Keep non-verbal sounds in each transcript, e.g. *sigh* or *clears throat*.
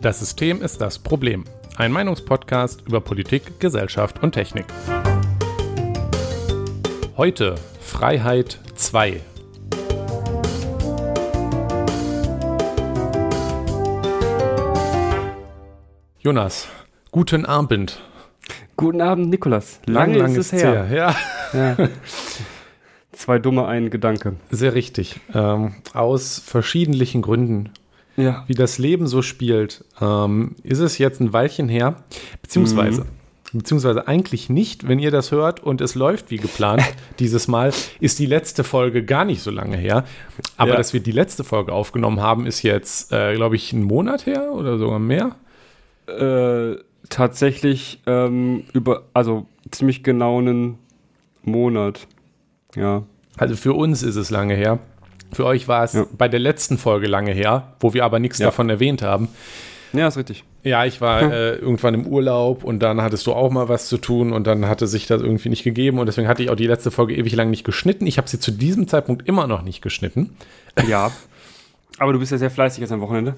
Das System ist das Problem. Ein Meinungspodcast über Politik, Gesellschaft und Technik. Heute Freiheit 2. Jonas, guten Abend. Guten Abend, Nikolas. Lange Lang, lang ist es her. Ja, Ja. *laughs* Zwei dumme, ein Gedanke. sehr richtig. Ähm, aus verschiedentlichen Gründen, Ja. wie das Leben so spielt, ähm, ist es jetzt ein Weilchen her, beziehungsweise, beziehungsweise eigentlich nicht, wenn ihr das hört und es läuft wie geplant. *laughs* dieses Mal ist die letzte Folge gar nicht so lange her. Aber Ja. dass wir die letzte Folge aufgenommen haben, ist jetzt, äh, glaube ich, ein Monat her oder sogar mehr. Äh, tatsächlich ähm, über, also ziemlich genau einen Monat. Ja. Also für uns ist es lange her. Für euch war es Ja. bei der letzten Folge lange her, wo wir aber nichts Ja. davon erwähnt haben. Ja, ist richtig. Ja, ich war *laughs* äh, irgendwann im Urlaub und dann hattest du auch mal was zu tun und dann hatte sich das irgendwie nicht gegeben und deswegen hatte ich auch die letzte Folge ewig lang nicht geschnitten. Ich habe sie zu diesem Zeitpunkt immer noch nicht geschnitten. Ja. *laughs* Aber du bist ja sehr fleißig jetzt am Wochenende.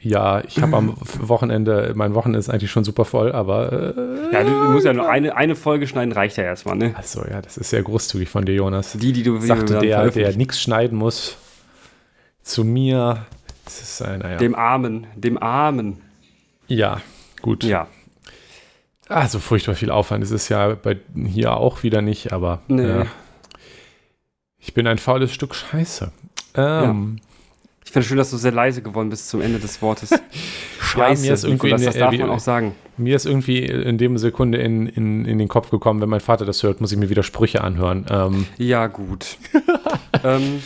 Ja, ich habe am Wochenende, mein Wochenende ist eigentlich schon super voll, aber äh, Ja, du, du musst ja nur eine, eine Folge schneiden, reicht ja erstmal, ne? also ja, das ist sehr großzügig von dir, Jonas. Die, die du Sagte der, der nichts schneiden muss, zu mir. Das ist ein, naja. Dem Armen, dem Armen. ja, gut. Ja. Ah, so furchtbar viel Aufwand ist es ja bei hier auch wieder nicht, aber Nee. ja. ich bin ein faules Stück Scheiße. Ähm, Ich finde schön, dass du sehr leise geworden bist zum Ende des Wortes. *laughs* Ja, Scheiße, mir ist irgendwie in das der- darf man auch sagen. Mir ist irgendwie in dem Sekunde in, in, in den Kopf gekommen, wenn mein Vater das hört, muss ich mir wieder Sprüche anhören. Ähm, Ja, gut. *laughs* ähm,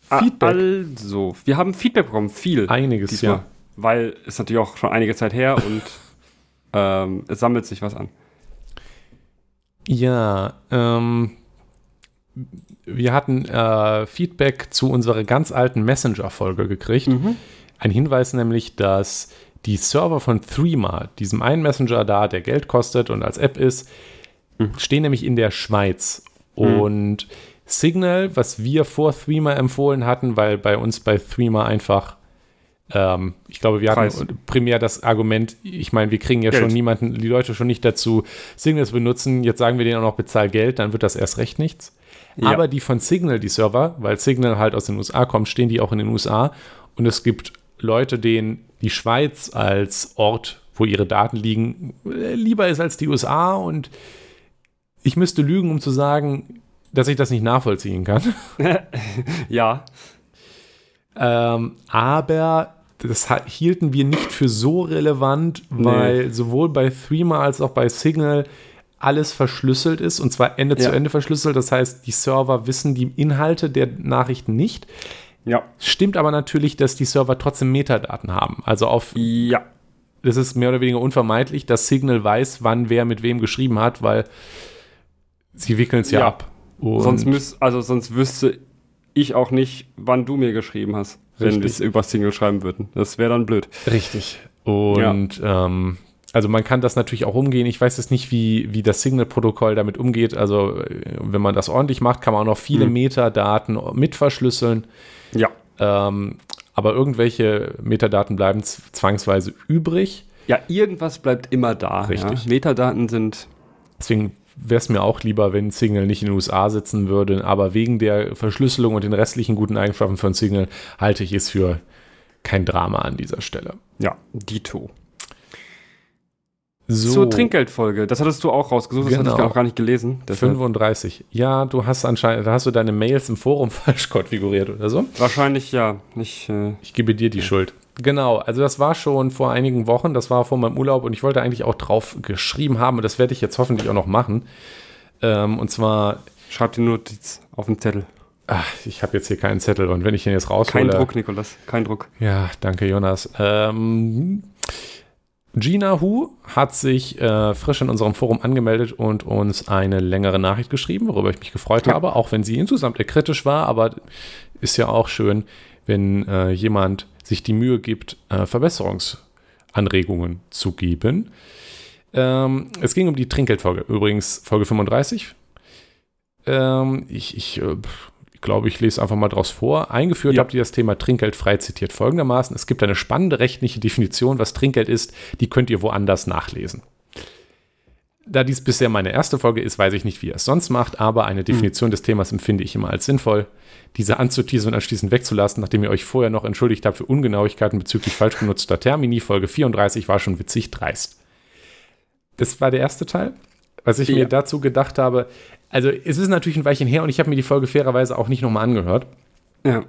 Feedback. Also, wir haben Feedback bekommen, viel. einiges, diesmal. ja. Weil es natürlich auch schon einige Zeit her und *laughs* ähm, es sammelt sich was an. Ja, ähm, wir hatten äh, Feedback zu unserer ganz alten Messenger-Folge gekriegt. Ein Hinweis nämlich, dass die Server von Threema, diesem einen Messenger da, der Geld kostet und als App ist, stehen nämlich in der Schweiz. Und Signal, was wir vor Threema empfohlen hatten, weil bei uns bei Threema einfach, ähm, ich glaube, wir Preis. hatten primär das Argument, ich meine, wir kriegen ja Geld. schon niemanden, die Leute schon nicht dazu, Signal zu benutzen. Jetzt sagen wir denen auch noch, bezahl Geld, dann wird das erst recht nichts. Ja. Aber die von Signal, die Server, weil Signal halt aus den USA kommt, stehen die auch in den USA. Und es gibt Leute, denen die Schweiz als Ort, wo ihre Daten liegen, äh, lieber ist als die USA. Und ich müsste lügen, um zu sagen, dass ich das nicht nachvollziehen kann. *laughs* *laughs* Ja, Ähm, aber das hielten wir nicht für so relevant, weil sowohl bei Threema als auch bei Signal alles verschlüsselt ist und zwar Ende zu Ja. Ende verschlüsselt. Das heißt, die Server wissen die Inhalte der Nachrichten nicht. ja, Stimmt aber natürlich, dass die Server trotzdem Metadaten haben. Also auf, ja. das ist mehr oder weniger unvermeidlich, dass Signal weiß, wann wer mit wem geschrieben hat, weil sie wickeln es ja, Ja. ab. Und Sonst müß, also sonst wüsste ich auch nicht, wann du mir geschrieben hast, wenn Richtig. wir es über Single schreiben würden. Das wäre dann blöd. Richtig. Und ähm, also man kann das natürlich auch umgehen. Ich weiß jetzt nicht, wie, wie das Signal-Protokoll damit umgeht. Also äh, wenn man das ordentlich macht, kann man auch noch viele Hm. Metadaten mit verschlüsseln. Ja. Ähm, aber irgendwelche Metadaten bleiben zwangsweise übrig. Ja, irgendwas bleibt immer da. Richtig. Ja. Metadaten sind Deswegen wäre es mir auch lieber, wenn Signal nicht in den USA sitzen würde. Aber wegen der Verschlüsselung und den restlichen guten Eigenschaften von Signal halte ich es für kein Drama an dieser Stelle. ja Dito. So, Zur Trinkgeldfolge. Das hattest du auch rausgesucht, das hatte Genau. ich auch gar nicht gelesen. Deshalb 35. Ja, du hast anscheinend, da hast du deine Mails im Forum *laughs* falsch konfiguriert oder so. wahrscheinlich ja. Ich, äh, Ich gebe dir die Schuld. Genau, also das war schon vor einigen Wochen, das war vor meinem Urlaub und ich wollte eigentlich auch drauf geschrieben haben und das werde ich jetzt hoffentlich auch noch machen. Ähm, und zwar, schreib dir nur Notiz auf den Zettel. ach, ich habe jetzt hier keinen Zettel und wenn ich den jetzt raushole. Kein Druck, Nikolas. Kein Druck. Ja, danke, Jonas. Ähm, Gina Hu hat sich äh, frisch in unserem Forum angemeldet und uns eine längere Nachricht geschrieben, worüber ich mich gefreut Ja. habe, auch wenn sie insgesamt eher kritisch war, aber ist ja auch schön, wenn äh, jemand sich die Mühe gibt, äh, Verbesserungsanregungen zu geben. Ähm, es ging um die Trinkgeldfolge, übrigens Folge 35. Ähm, ich ich äh, glaube, ich lese einfach mal draus vor. Eingeführt Ja. habt ihr das Thema Trinkgeld frei zitiert folgendermaßen. Es gibt eine spannende rechtliche Definition, was Trinkgeld ist. Die könnt ihr woanders nachlesen. Da dies bisher meine erste Folge ist, weiß ich nicht, wie ihr es sonst macht, aber eine Definition des Themas empfinde ich immer als sinnvoll. Diese anzuteasen und anschließend wegzulassen, nachdem ihr euch vorher noch entschuldigt habt für Ungenauigkeiten bezüglich falsch genutzter Termini. Folge 34 war schon witzig dreist. Das war der erste Teil. Was ich Ja. mir dazu gedacht habe, also es ist natürlich ein Weilchen her und ich habe mir die Folge fairerweise auch nicht nochmal angehört. Ja.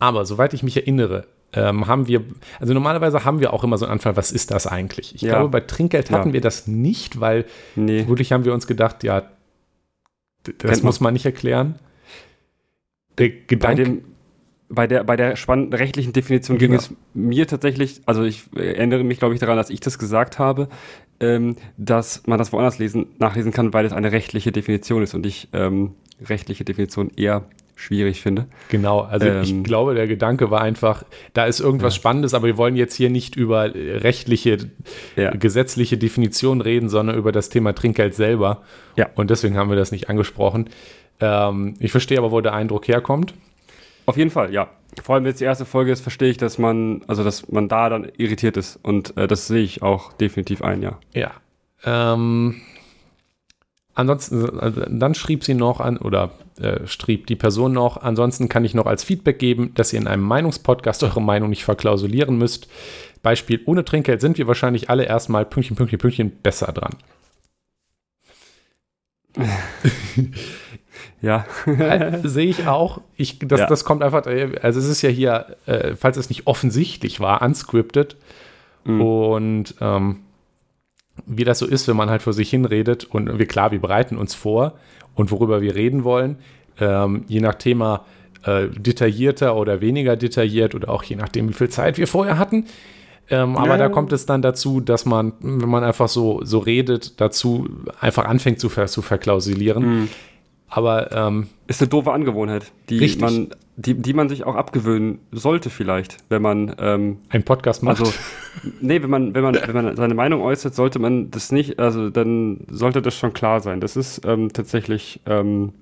Aber soweit ich mich erinnere, ähm, haben wir, also normalerweise haben wir auch immer so einen Anfall, was ist das eigentlich? Ich Ja. glaube, bei Trinkgeld hatten Ja. wir das nicht, weil Nee. Wirklich haben wir uns gedacht, ja, das Kennt muss man nicht erklären. Der Bei, Gedanke, dem, bei, der, bei der spannenden rechtlichen Definition ging Genau. es mir tatsächlich, also ich erinnere mich, glaube ich, daran, dass ich das gesagt habe, ähm, dass man das woanders lesen, nachlesen kann, weil es eine rechtliche Definition ist und ich ähm, rechtliche Definition eher schwierig finde. genau, also ich ähm, glaube, der Gedanke war einfach, da ist irgendwas Ja. Spannendes, aber wir wollen jetzt hier nicht über äh, rechtliche, Ja. gesetzliche Definitionen reden, sondern über das Thema Trinkgeld selber. Ja. Und deswegen haben wir das nicht angesprochen. Ähm, ich verstehe aber, wo der Eindruck herkommt. Auf jeden Fall, ja. Vor allem, wenn es die erste Folge ist, verstehe ich, dass man, also dass man da dann irritiert ist. Und äh, das sehe ich auch definitiv ein, ja. Ja. Ähm, ansonsten, also dann schrieb sie noch an, oder äh, schrieb die Person noch, ansonsten kann ich noch als Feedback geben, dass ihr in einem Meinungspodcast eure Meinung nicht verklausulieren müsst. Beispiel, ohne Trinkgeld sind wir wahrscheinlich alle erstmal Pünktchen, Pünktchen, Pünktchen besser dran. *laughs* Ja. Äh, Sehe ich auch. Ich, das, Ja. das kommt einfach, äh, also es ist ja hier, äh, falls es nicht offensichtlich war, unscripted. Mhm. Und ähm, wie das so ist, wenn man halt vor sich hinredet und wir, klar, wir bereiten uns vor und worüber wir reden wollen, ähm, je nach Thema äh, detaillierter oder weniger detailliert oder auch je nachdem, wie viel Zeit wir vorher hatten. Ähm, aber da kommt es dann dazu, dass man, wenn man einfach so, so redet, dazu einfach anfängt zu, ver, zu verklausulieren. Mhm. Aber ähm, Ist eine doofe Angewohnheit, die Richtig. man, die, die man sich auch abgewöhnen sollte, vielleicht, wenn man, ähm, ein Podcast macht. also, nee, wenn man, wenn man, wenn man seine Meinung äußert, sollte man das nicht, also dann sollte das schon klar sein. Das ist ähm, tatsächlich, ähm,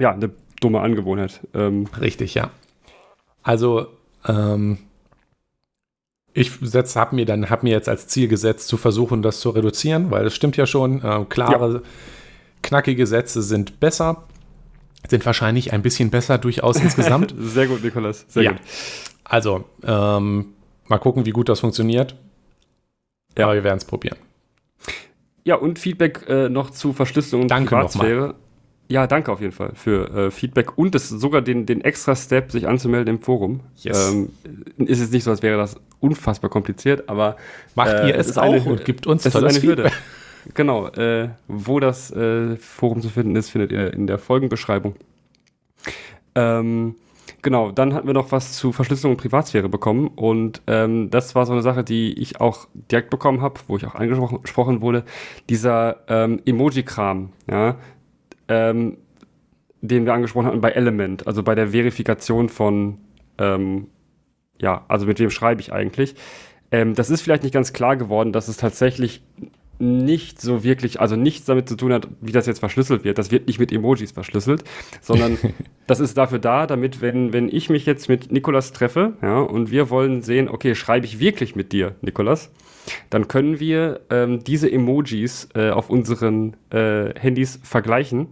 ja, eine dumme Angewohnheit. Ähm, Richtig, ja. Also, ähm, ich habe mir dann hab mir jetzt als Ziel gesetzt, zu versuchen, das zu reduzieren, weil es stimmt ja schon, äh, klare, knackige Sätze sind besser, sind wahrscheinlich ein bisschen besser durchaus insgesamt. *laughs* sehr gut, Nikolas, sehr ja. gut. Also, ähm, mal gucken, wie gut das funktioniert. Ja. Aber wir werden es probieren. Ja, und Feedback äh, noch zu Verschlüsselung und Danke Privatsphäre. Ja, danke auf jeden Fall für äh, Feedback und das sogar den, den extra Step, sich anzumelden im Forum. Yes. Ähm, ist jetzt nicht so, als wäre das unfassbar kompliziert, aber Macht Äh, ihr es es ist auch eine- und gibt uns es ist tolles eine Hürde. Genau, äh, wo das äh, Forum zu finden ist, findet ihr in der Folgenbeschreibung. Ähm, genau, dann hatten wir noch was zu Verschlüsselung und Privatsphäre bekommen und ähm, das war so eine Sache, die ich auch direkt bekommen habe, wo ich auch angesprochen gesprochen wurde, dieser ähm, Emoji-Kram, ja, ähm, den wir angesprochen hatten bei Element, also bei der Verifikation von, ähm, ja, also mit wem schreibe ich eigentlich. Ähm, das ist vielleicht nicht ganz klar geworden, dass es tatsächlich nicht so wirklich, also nichts damit zu tun hat, wie das jetzt verschlüsselt wird. Das wird nicht mit Emojis verschlüsselt, sondern *laughs* das ist dafür da, damit, wenn, wenn ich mich jetzt mit Nikolas treffe, ja, und wir wollen sehen, okay, schreibe ich wirklich mit dir, Nikolas, dann können wir ähm, diese Emojis äh, auf unseren äh, Handys vergleichen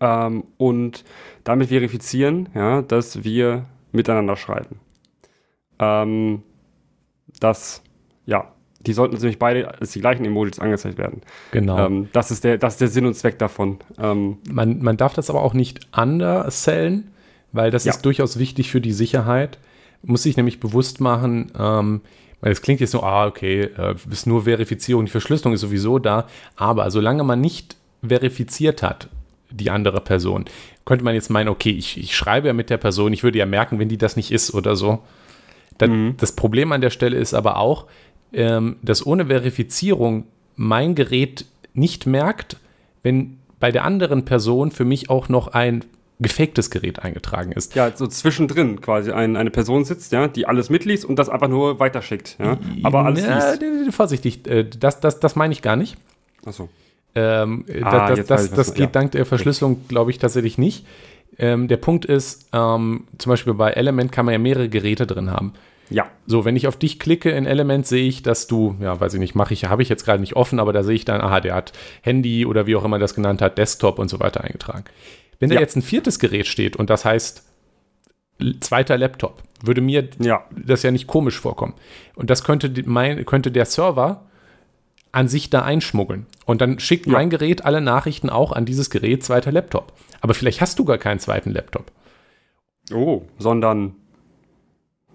ähm, und damit verifizieren, ja, dass wir miteinander schreiben. Ähm, das, ja, die sollten nämlich beide als die gleichen Emojis angezeigt werden. Genau. Ähm, das, ist der, das ist der Sinn und Zweck davon. Ähm, Man, man darf das aber auch nicht undersellen, weil das Ja. ist durchaus wichtig für die Sicherheit. Muss sich nämlich bewusst machen, ähm, weil es klingt jetzt so, ah, okay, äh, ist nur Verifizierung, die Verschlüsselung ist sowieso da, aber solange man nicht verifiziert hat, die andere Person, könnte man jetzt meinen, okay, ich, ich schreibe ja mit der Person, ich würde ja merken, wenn die das nicht ist oder so. Dann, Mhm. Das Problem an der Stelle ist aber auch, ähm, dass ohne Verifizierung mein Gerät nicht merkt, wenn bei der anderen Person für mich auch noch ein gefaktes Gerät eingetragen ist. ja, so zwischendrin quasi ein, eine Person sitzt, ja, die alles mitliest und das einfach nur weiterschickt. Ja, aber alles Ja, liest. vorsichtig, äh, das, das, das meine ich gar nicht. Achso. Ähm, Ah, das das, das, geht ja. dank der Verschlüsselung, glaube ich, tatsächlich nicht. Ähm, der Punkt ist, ähm, zum Beispiel bei Element kann man ja mehrere Geräte drin haben. Ja. So, wenn ich auf dich klicke in Element, sehe ich, dass du, ja, weiß ich nicht, mache ich, habe ich jetzt gerade nicht offen, aber da sehe ich dann, aha, der hat Handy oder wie auch immer das genannt hat, Desktop und so weiter eingetragen. Wenn da Ja. jetzt ein viertes Gerät steht und das heißt zweiter Laptop, würde mir Ja. das ja nicht komisch vorkommen. Und das könnte, mein, könnte der Server an sich da einschmuggeln. Und dann schickt Ja. mein Gerät alle Nachrichten auch an dieses Gerät zweiter Laptop. Aber vielleicht hast du gar keinen zweiten Laptop. Oh, sondern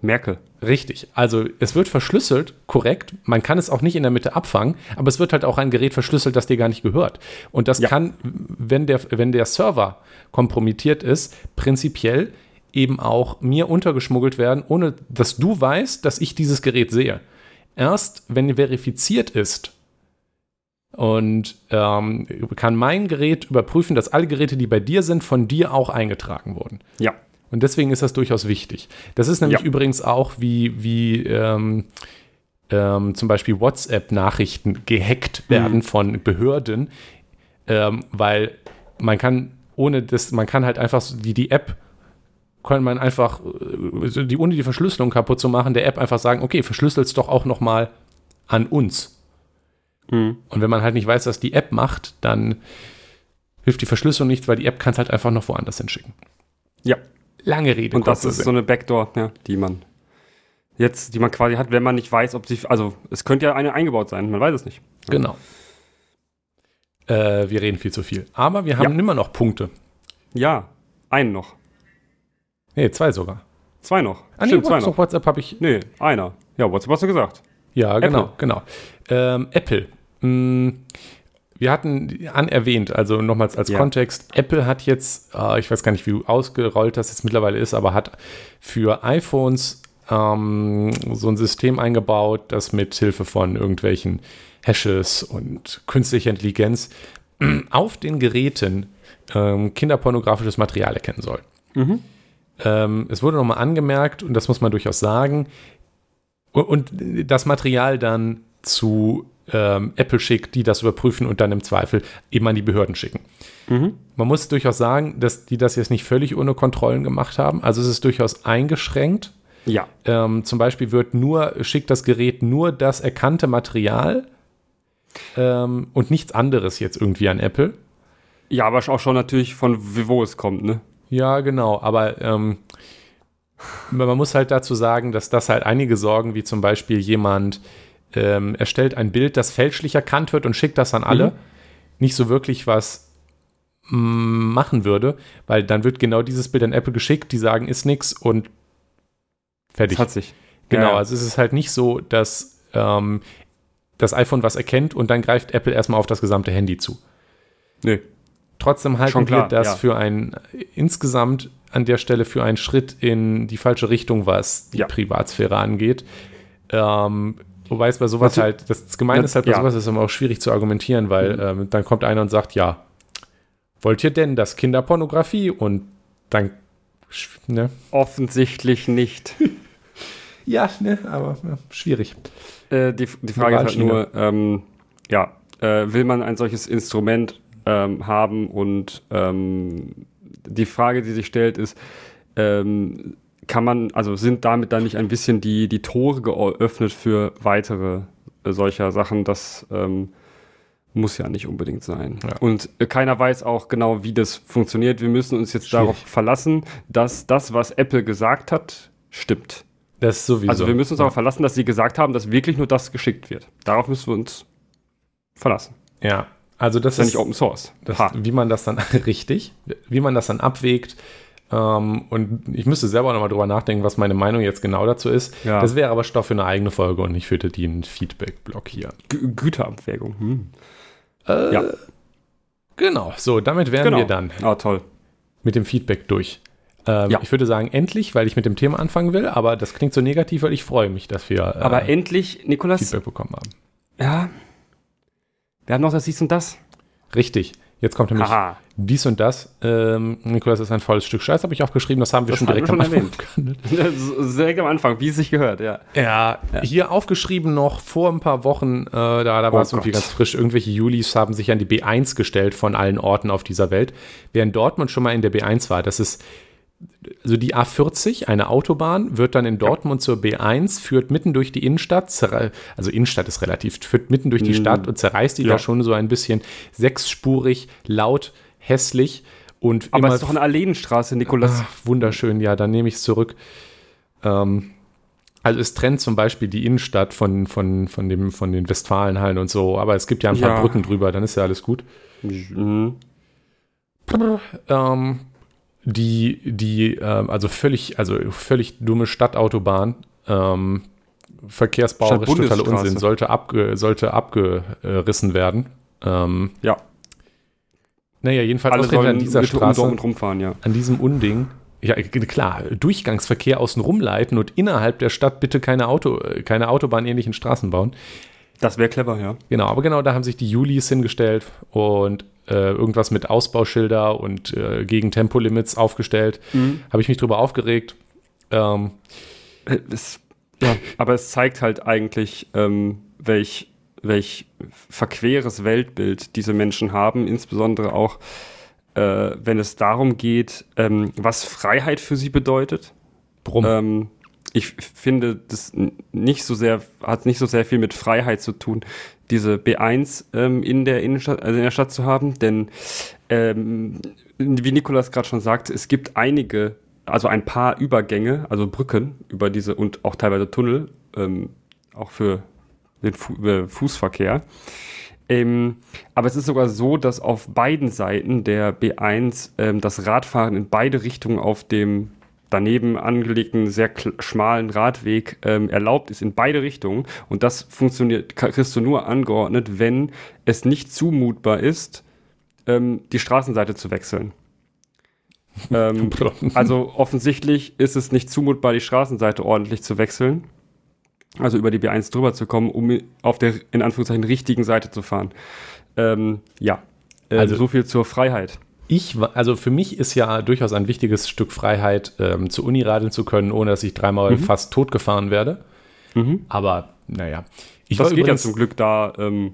Merkel. Richtig. Also es wird verschlüsselt, korrekt. Man kann es auch nicht in der Mitte abfangen, aber es wird halt auch ein Gerät verschlüsselt, das dir gar nicht gehört. Und das Ja. kann, wenn der, wenn der Server kompromittiert ist, prinzipiell eben auch mir untergeschmuggelt werden, ohne dass du weißt, dass ich dieses Gerät sehe. Erst wenn verifiziert ist und ähm, kann mein Gerät überprüfen, dass alle Geräte, die bei dir sind, von dir auch eingetragen wurden. Ja. Und deswegen ist das durchaus wichtig. Das ist nämlich Ja. übrigens auch wie, wie ähm, ähm, zum Beispiel WhatsApp-Nachrichten gehackt werden von Behörden, ähm, weil man kann ohne das, man kann halt einfach so wie die App, kann man einfach, äh, die, ohne die Verschlüsselung kaputt zu machen, der App einfach sagen, okay, verschlüssel's doch auch noch mal an uns. Mhm. Und wenn man halt nicht weiß, was die App macht, dann hilft die Verschlüsselung nichts, weil die App kann es halt einfach noch woanders hinschicken. Ja. Lange Rede. Und das ist Sinn. so eine Backdoor, ja, die man jetzt, die man quasi hat, wenn man nicht weiß, ob sie, also es könnte ja eine eingebaut sein, man weiß es nicht. Genau. Äh, wir reden viel zu viel. Aber wir haben Ja. immer noch Punkte. Ja, einen noch. Nee, zwei sogar. Zwei noch. Ah, nee, Stimmt, zwei WhatsApp, noch. WhatsApp habe ich. Nee, einer. Ja, WhatsApp hast du gesagt. Ja, genau, Apple. genau. Ähm, Apple. Mm, wir hatten anerwähnt, also nochmals als Ja. Kontext, Apple hat jetzt, äh, ich weiß gar nicht, wie ausgerollt das jetzt mittlerweile ist, aber hat für iPhones ähm, so ein System eingebaut, das mit Hilfe von irgendwelchen Hashes und künstlicher Intelligenz *clears throat* auf den Geräten ähm, kinderpornografisches Material erkennen soll. Mhm. Ähm, es wurde nochmal angemerkt, und das muss man durchaus sagen, und, und das Material dann zu ähm, Apple schickt, die das überprüfen und dann im Zweifel eben an die Behörden schicken. Mhm. Man muss durchaus sagen, dass die das jetzt nicht völlig ohne Kontrollen gemacht haben. Also es ist durchaus eingeschränkt. Ja. Ähm, zum Beispiel wird nur, schickt das Gerät nur das erkannte Material ähm, und nichts anderes jetzt irgendwie an Apple. Ja, aber auch schon natürlich von wo es kommt, ne? Ja, genau, aber ähm, man muss halt dazu sagen, dass das halt einige Sorgen, wie zum Beispiel jemand ähm, erstellt ein Bild, das fälschlich erkannt wird und schickt das an alle, Mhm. nicht so wirklich was mm, machen würde, weil dann wird genau dieses Bild an Apple geschickt, die sagen, ist nix und fertig. Das hat sich. Genau, Ja, ja. also es ist halt nicht so, dass ähm, das iPhone was erkennt und dann greift Apple erstmal auf das gesamte Handy zu. Nee. Trotzdem halten Schon klar, wir das ja. für ein insgesamt an der Stelle für einen Schritt in die falsche Richtung, was die Ja. Privatsphäre angeht. Ähm, wobei es bei sowas halt, das Gemeine ist halt bei Ja. sowas ist immer auch schwierig zu argumentieren, weil Mhm. ähm, dann kommt einer und sagt, ja, wollt ihr denn das Kinderpornografie? Und dann, ne? Offensichtlich nicht. *laughs* Ja, ne, aber ja, schwierig. Äh, die, die Frage ist halt nur, ähm, ja, äh, will man ein solches Instrument ähm, haben und ähm, die Frage, die sich stellt, ist, ähm, kann man, also sind damit dann nicht ein bisschen die, die Tore geöffnet für weitere äh, solcher Sachen? Das ähm, muss ja nicht unbedingt sein. Ja. Und äh, keiner weiß auch genau, wie das funktioniert. Wir müssen uns jetzt Schwierig. darauf verlassen, dass das, was Apple gesagt hat, stimmt. Das ist sowieso. Also wir müssen uns darauf verlassen, dass sie gesagt haben, dass wirklich nur das geschickt wird. Darauf müssen wir uns verlassen. Ja, also das, Das ist ja nicht Open Source. Das, wie man das dann *laughs* richtig, wie man das dann abwägt. Ähm, und ich müsste selber nochmal drüber nachdenken, was meine Meinung jetzt genau dazu ist. Ja. Das wäre aber Stoff für eine eigene Folge und nicht für den Feedback-Blog hier. Gü- Güterabwägung. Hm. Äh, Ja. Genau, so, damit wären Genau. wir dann Ah, toll. mit dem Feedback durch. Ähm, Ja. Ich würde sagen, endlich, weil ich mit dem Thema anfangen will, aber das klingt so negativ, weil ich freue mich, dass wir äh, Aber endlich, Nikolas, Feedback bekommen haben. ja, wir haben noch das dies und das. Richtig, jetzt kommt nämlich Haha. Dies und das. Ähm, Nikolas ist ein volles Stück Scheiß, habe ich auch geschrieben. Das haben wir Das schon direkt wir am schon Anfang. erwähnt. *laughs* Direkt am Anfang, wie es sich gehört, ja. Ja, hier aufgeschrieben noch vor ein paar Wochen, äh, da, da war Oh es irgendwie Gott. ganz frisch, irgendwelche Julis haben sich an die B1 gestellt von allen Orten auf dieser Welt, während Dortmund schon mal in der B1 war. Das ist, also die A40, eine Autobahn, wird dann in Dortmund zur B1, führt mitten durch die Innenstadt, also Innenstadt ist relativ, führt mitten durch die Mm. Stadt und zerreißt die Ja. da schon so ein bisschen sechsspurig, laut, hässlich und Aber immer es ist doch eine Alleenstraße, Nikolas. Ach, wunderschön, ja, dann nehme ich es zurück. Ähm, also es trennt zum Beispiel die Innenstadt von, von, von, dem, von den Westfalenhallen und so, aber es gibt ja ein paar Ja. Brücken drüber, dann ist ja alles gut. Mhm. Ähm, die, die, ähm, also völlig, also völlig dumme Stadtautobahn, ähm, verkehrsbauerisch totaler. Unsinn, sollte, abge, sollte abgerissen werden. Ähm, Ja, naja, jedenfalls alle sollen an dieser um Straße. Dortmund rumfahren, ja. an diesem Unding, ja klar, Durchgangsverkehr außen rumleiten und innerhalb der Stadt bitte keine, Auto, äh, keine Autobahnähnlichen Straßen bauen. Das wäre clever, ja. Genau, aber genau da haben sich die Julis hingestellt und äh, irgendwas mit Ausbauschilder und äh, gegen Tempolimits aufgestellt. Habe ich mich drüber aufgeregt. Ähm, Äh, Es, ja, aber es zeigt halt eigentlich, ähm, welch, welch verqueres Weltbild diese Menschen haben, insbesondere auch, äh, wenn es darum geht, ähm, was Freiheit für sie bedeutet. brumm. Ähm, ich finde, das nicht so sehr, hat nicht so sehr viel mit Freiheit zu tun, diese B1 ähm, in der Innenstadt, also in der Stadt zu haben, denn ähm, wie Nikolas gerade schon sagt, es gibt einige, also ein paar Übergänge, also Brücken über diese und auch teilweise Tunnel, ähm, auch für den Fu äh, Fußverkehr. Ähm, aber es ist sogar so, dass auf beiden Seiten der B1 ähm, das Radfahren in beide Richtungen auf dem daneben angelegten, sehr schmalen Radweg ähm, erlaubt ist in beide Richtungen. Und das funktioniert, kriegst du nur angeordnet, wenn es nicht zumutbar ist, ähm, die Straßenseite zu wechseln. *laughs* ähm, also offensichtlich ist es nicht zumutbar, die Straßenseite ordentlich zu wechseln. Also über die B1 drüber zu kommen, um auf der in Anführungszeichen richtigen Seite zu fahren. Ähm, ja. Äh, Also- so viel zur Freiheit. Ich, also für mich ist ja durchaus ein wichtiges Stück Freiheit, ähm, zur Uni radeln zu können, ohne dass ich dreimal fast totgefahren werde. Mhm. Aber naja. Ich Das geht übrigens, ja zum Glück da. Ähm,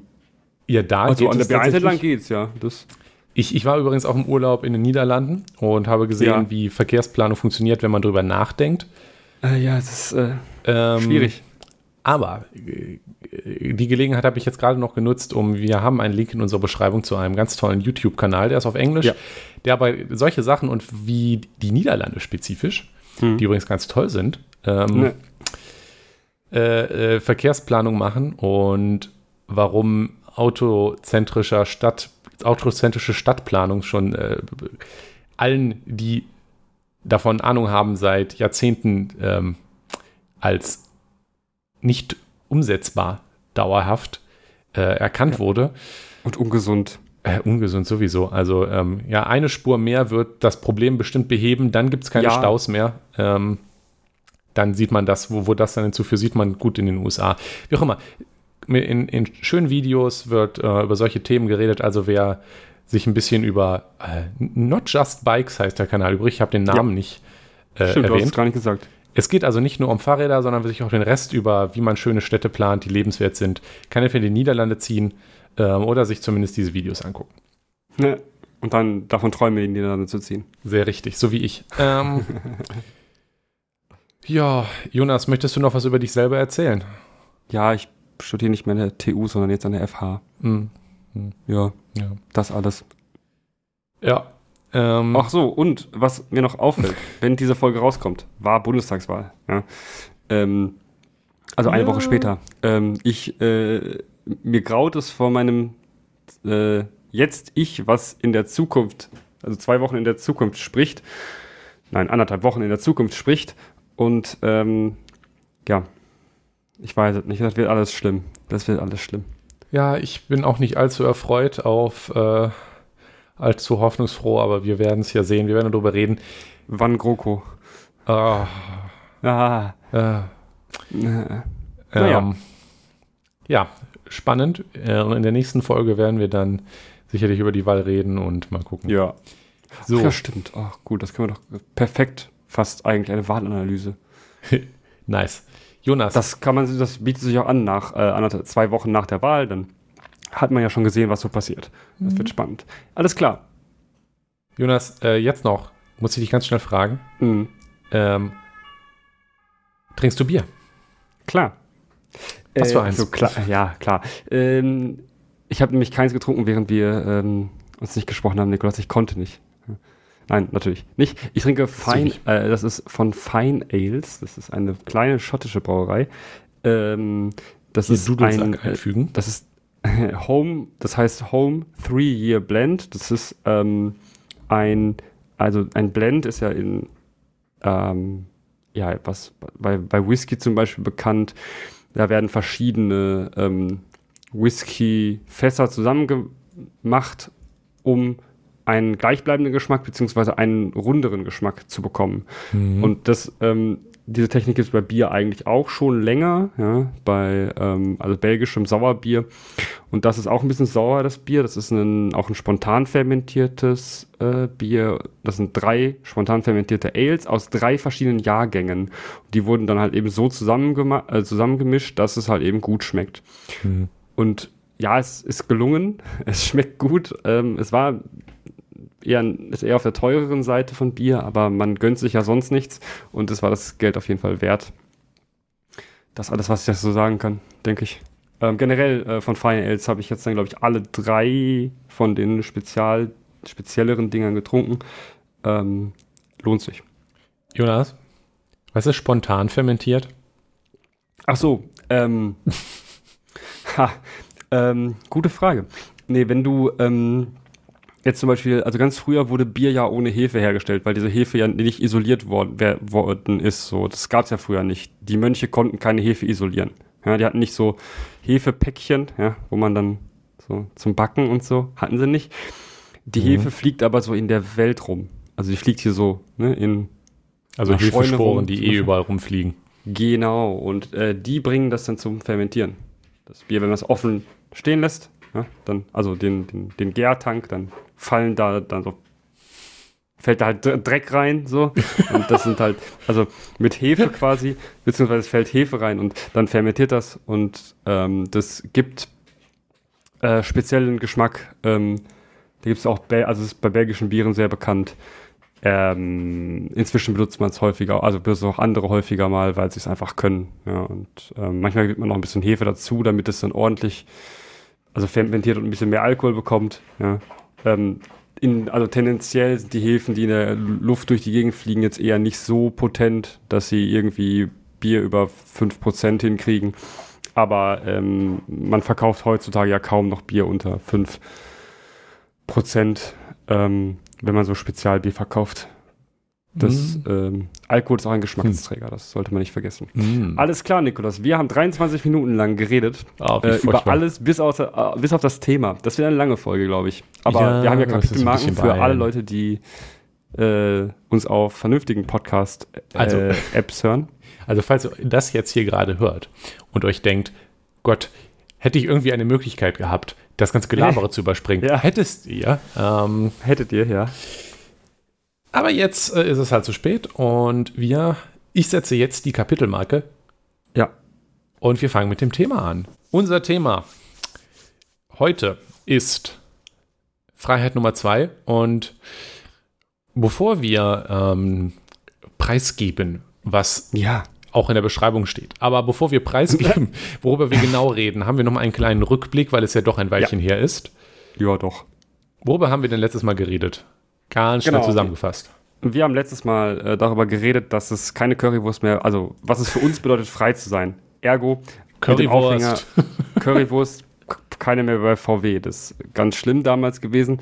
ja, da also geht an es der B1 entlang geht's, ja. Das, Ich, ich war übrigens auch im Urlaub in den Niederlanden und habe gesehen, Ja. wie Verkehrsplanung funktioniert, wenn man drüber nachdenkt. äh, ja, das ist äh, Ähm, schwierig. Aber äh, die Gelegenheit habe ich jetzt gerade noch genutzt, um, wir haben einen Link in unserer Beschreibung zu einem ganz tollen YouTube-Kanal, der ist auf Englisch, Ja. der aber solche Sachen und wie die Niederlande spezifisch, Mhm. die übrigens ganz toll sind, ähm, Ne. äh, äh, Verkehrsplanung machen und warum autozentrischer Stadt, autozentrische Stadtplanung schon äh, allen, die davon Ahnung haben, seit Jahrzehnten ähm, als nicht umsetzbar dauerhaft äh, erkannt wurde. Und ungesund. Äh, ungesund sowieso. Also ähm, ja, eine Spur mehr wird das Problem bestimmt beheben, dann gibt es keine Ja. Staus mehr. Ähm, dann sieht man das, wo, wo das dann hinzuführt, sieht man gut in den USA. Wie auch immer, in, in schönen Videos wird äh, über solche Themen geredet. Also wer sich ein bisschen über äh, Not Just Bikes heißt der Kanal übrig, ich habe den Namen nicht äh, Stimmt, du hast es erwähnt. gar nicht gesagt. Es geht also nicht nur um Fahrräder, sondern sich auch den Rest über, wie man schöne Städte plant, die lebenswert sind. Kann entweder in die Niederlande ziehen ähm, oder sich zumindest diese Videos angucken. Ne. Und dann davon träumen, in die Niederlande zu ziehen. Sehr richtig, so wie ich. Ähm, *laughs* ja, Jonas, möchtest du noch was über dich selber erzählen? Ja, ich studiere nicht mehr an der TU, sondern jetzt an der FH. Hm, Ja, ja. das alles. Ja. Ähm, Ach so, und was mir noch auffällt, *laughs* wenn diese Folge rauskommt, war Bundestagswahl. Ja. Ähm, also eine Ja. Woche später. Ähm, ich, äh, mir graut es vor meinem äh, jetzt ich, was in der Zukunft, also zwei Wochen in der Zukunft spricht, nein, anderthalb Wochen in der Zukunft spricht und ähm, ja, ich weiß es nicht, das wird alles schlimm. Das wird alles schlimm. ja, ich bin auch nicht allzu erfreut auf äh, allzu hoffnungsfroh, aber wir werden es ja sehen. Wir werden darüber reden. Wann GroKo? Ah, Ah, äh, äh, Ähm, Naja. Ja, spannend. Äh, In der nächsten Folge werden wir dann sicherlich über die Wahl reden und mal gucken. Ja. So. Ach, ja, stimmt. Ach, gut, das können wir doch perfekt. Fast eigentlich eine Wahlanalyse. *laughs* Nice. Jonas, Das kann man, das bietet sich auch an nach äh, anderthalb, zwei Wochen nach der Wahl. Dann hat man ja schon gesehen, was so passiert. Das wird spannend. Alles klar. Jonas, äh, jetzt noch, muss ich dich ganz schnell fragen. Mhm. Ähm, trinkst du Bier? Klar. Was für eins? So klar, ja, klar. Ähm, ich habe nämlich keins getrunken, während wir ähm, uns nicht gesprochen haben, Nikolas. Ich konnte nicht. Nein, natürlich nicht. Ich trinke Fine, äh, das ist von Fine Ales. Das ist eine kleine schottische Brauerei. Ähm, das Hier ist ein, äh, einfügen. das ist *laughs* Home, das heißt Home Three Year Blend. Das ist ähm, ein, also ein Blend ist ja in, ähm, ja, was bei, bei Whisky zum Beispiel bekannt. Da werden verschiedene ähm, Whisky-Fässer zusammengemacht, um einen gleichbleibenden Geschmack beziehungsweise einen runderen Geschmack zu bekommen. Mhm. Und das, ähm, diese Technik gibt es bei Bier eigentlich auch schon länger, ja, bei ähm, also belgischem Sauerbier. Und das ist auch ein bisschen sauer, das Bier. Das ist ein, auch ein spontan fermentiertes äh, Bier. Das sind drei spontan fermentierte Ales aus drei verschiedenen Jahrgängen. Die wurden dann halt eben so zusammengema- äh, zusammengemischt, dass es halt eben gut schmeckt. Mhm. Und ja, es ist gelungen. *laughs* Es schmeckt gut. Ähm, es war eher, ist eher auf der teureren Seite von Bier, aber man gönnt sich ja sonst nichts und es war das Geld auf jeden Fall wert. Das ist alles, was ich jetzt so sagen kann, denke ich. Ähm, generell äh, von Fine Ales habe ich jetzt dann, glaube ich, alle drei von den spezial, spezielleren Dingern getrunken. Ähm, lohnt sich. Jonas, was ist spontan fermentiert? Ach so, ähm, *laughs* ha, ähm, gute Frage. Nee, wenn du ähm, jetzt zum Beispiel, also ganz früher wurde Bier ja ohne Hefe hergestellt, weil diese Hefe ja nicht isoliert worden, worden ist. So, das gab es ja früher nicht. Die Mönche konnten keine Hefe isolieren. Ja, die hatten nicht so Hefepäckchen, ja, wo man dann so zum Backen und so hatten sie nicht. Die Mhm. Hefe fliegt aber so in der Welt rum. Also die fliegt hier so ne, in Also Hefesporen, die eh überall rumfliegen. Genau, und äh, die bringen das dann zum Fermentieren. Das Bier, wenn man es offen stehen lässt, ja, dann, also den, den, den Gärtank, dann fallen da dann so, fällt da halt Dr- Dreck rein, so. Und das sind halt, also mit Hefe quasi, beziehungsweise es fällt Hefe rein und dann fermentiert das und ähm, das gibt äh, speziellen Geschmack. Ähm, da gibt es auch, also es ist bei belgischen Bieren sehr bekannt. Ähm, inzwischen benutzt man es häufiger, also benutzt auch andere häufiger mal, weil sie es einfach können. Ja, und ähm, manchmal gibt man noch ein bisschen Hefe dazu, damit es dann ordentlich, also fermentiert und ein bisschen mehr Alkohol bekommt. Ja. Ähm, in, also tendenziell sind die Hefen, die in der Luft durch die Gegend fliegen, jetzt eher nicht so potent, dass sie irgendwie Bier über 5% hinkriegen. Aber ähm, man verkauft heutzutage ja kaum noch Bier unter 5%, ähm, wenn man so Spezialbier verkauft. Das ähm, Alkohol ist auch ein Geschmacksträger, das sollte man nicht vergessen. Mm. Alles klar, Nikolas. Wir haben 23 Minuten lang geredet wie äh, über alles bis, außer, äh, bis auf das Thema. Das wird eine lange Folge, glaube ich. Aber Ja, wir haben ja Kapitelmarken für alle. Leute, die äh, uns auf vernünftigen Podcast-Apps Also- hören. Also falls ihr das jetzt hier gerade hört und euch denkt, Gott, hätte ich irgendwie eine Möglichkeit gehabt, das ganze Gelabere *laughs* zu überspringen, Ja. hättest ihr. Ähm, Hättet ihr, ja. Aber jetzt äh, ist es halt zu spät und wir, ich setze jetzt die Kapitelmarke Ja. und wir fangen mit dem Thema an. Unser Thema heute ist Freiheit Nummer zwei und bevor wir ähm, preisgeben, was Ja. auch in der Beschreibung steht. Aber bevor wir preisgeben, *laughs* worüber wir genau reden, haben wir noch mal einen kleinen Rückblick, weil es ja doch ein Weilchen her ist. Ja, doch. Worüber haben wir denn letztes Mal geredet? Ganz schnell Genau. zusammengefasst. Wir haben letztes Mal äh, darüber geredet, dass es keine Currywurst mehr, also was es für uns bedeutet, frei zu sein. Ergo, mit dem Aufhänger *laughs* Currywurst, k- keine mehr bei VW. Das ist ganz schlimm damals gewesen.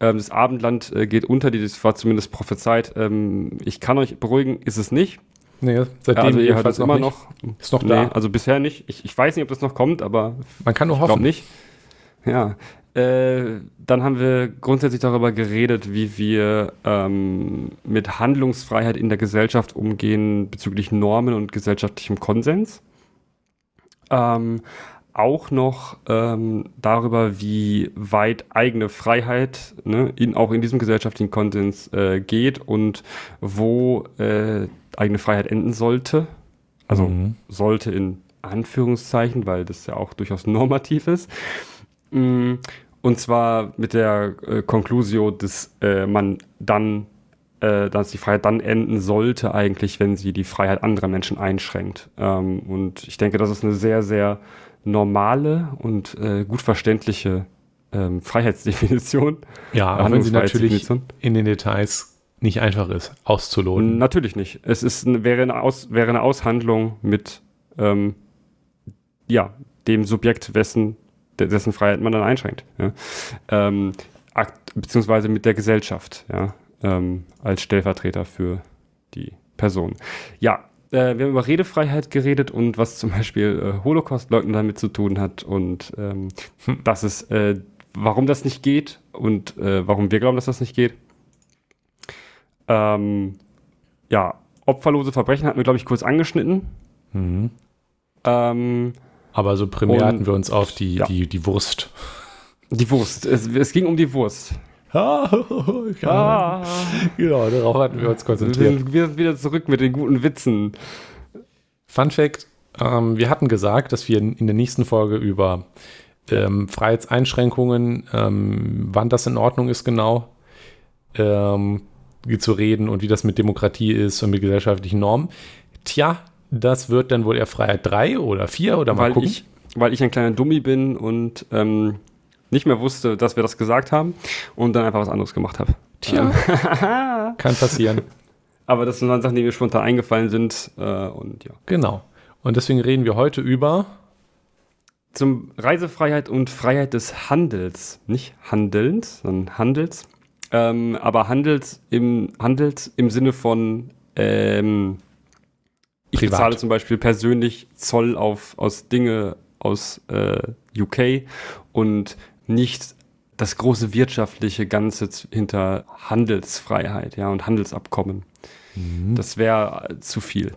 Ähm, das Abendland äh, geht unter, die- das war zumindest prophezeit. Ähm, ich kann euch beruhigen, ist es nicht. Nee, seitdem also ihr hört jedenfalls es immer nicht. noch. Ist noch Nee, da. also bisher nicht. Ich, ich weiß nicht, ob das noch kommt, aber Man kann nur hoffen. nicht. Ja. Äh, dann haben wir grundsätzlich darüber geredet, wie wir ähm, mit Handlungsfreiheit in der Gesellschaft umgehen bezüglich Normen und gesellschaftlichem Konsens. Ähm, auch noch ähm, darüber, wie weit eigene Freiheit ne, in, auch in diesem gesellschaftlichen Konsens äh, geht und wo äh, eigene Freiheit enden sollte. Also mhm. sollte in Anführungszeichen, weil das ja auch durchaus normativ ist. Mm, und zwar mit der äh, Conclusio, dass äh, man dann, äh, dass die Freiheit dann enden sollte, eigentlich, wenn sie die Freiheit anderer Menschen einschränkt. Ähm, und ich denke, das ist eine sehr, sehr normale und äh, gut verständliche ähm, Freiheitsdefinition. Ja, auch wenn sie natürlich in den Details nicht einfach ist, auszuloten. Natürlich nicht. Es ist, wäre, eine Aus, wäre eine Aushandlung mit ähm, ja, dem Subjekt, wessen, dessen Freiheit man dann einschränkt. Ja? Ähm, beziehungsweise mit der Gesellschaft, ja, ähm, als Stellvertreter für die Person. Ja, äh, wir haben über Redefreiheit geredet und was zum Beispiel äh, Holocaust-Leugnen damit zu tun hat und ähm, hm. dass es, äh, warum das nicht geht und äh, warum wir glauben, dass das nicht geht. Ähm, ja, opferlose Verbrechen hatten wir, glaube ich, kurz angeschnitten. Mhm. Ähm, Aber so primär hatten wir uns auf die, ja. die, die Wurst. Die Wurst. Es, es ging um die Wurst. ah. *laughs* Genau, darauf hatten wir uns konzentriert. Wir, sind wieder zurück mit den guten Witzen. Fun Fact: ähm, Wir hatten gesagt, dass wir in, in der nächsten Folge über ähm, Freiheitseinschränkungen, ähm, wann das in Ordnung ist, genau, ähm, zu reden und wie das mit Demokratie ist und mit gesellschaftlichen Normen. Tja, das wird dann wohl eher Freiheit 3 oder 4 oder mal weil gucken. Ich, weil ich ein kleiner Dummi bin und ähm, nicht mehr wusste, dass wir das gesagt haben und dann einfach was anderes gemacht habe. Tja, ähm. *laughs* *laughs* kann passieren. Aber das sind dann Sachen, die mir spontan eingefallen sind äh, und ja. Genau. Und deswegen reden wir heute über zum Reisefreiheit und Freiheit des Handels. Nicht Handelns, sondern Handels. Ähm, aber Handels im, Handels im Sinne von ähm, ich Privat. bezahle zum Beispiel persönlich Zoll auf, aus Dinge aus äh, UK und nicht das große wirtschaftliche Ganze hinter Handelsfreiheit, ja, und Handelsabkommen. Mhm. Das wäre äh, zu viel,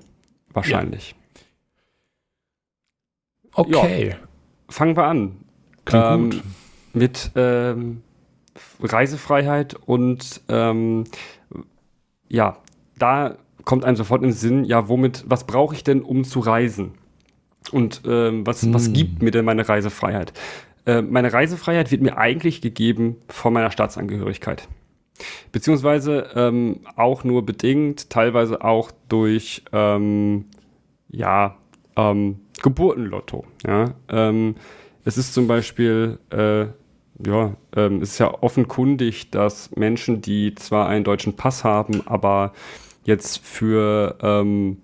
wahrscheinlich. Ja. Okay. Ja, fangen wir an. Ähm, mit ähm, Reisefreiheit und ähm, ja, da kommt einem sofort in den Sinn, ja, womit, was brauche ich denn, um zu reisen? Und ähm, was, hm. was gibt mir denn meine Reisefreiheit? Äh, meine Reisefreiheit wird mir eigentlich gegeben von meiner Staatsangehörigkeit. Beziehungsweise ähm, auch nur bedingt, teilweise auch durch ähm, ja, ähm, Geburtenlotto. Ja? Ähm, es ist zum Beispiel äh, ja, ähm, es ist ja offenkundig, dass Menschen, die zwar einen deutschen Pass haben, aber jetzt für ähm,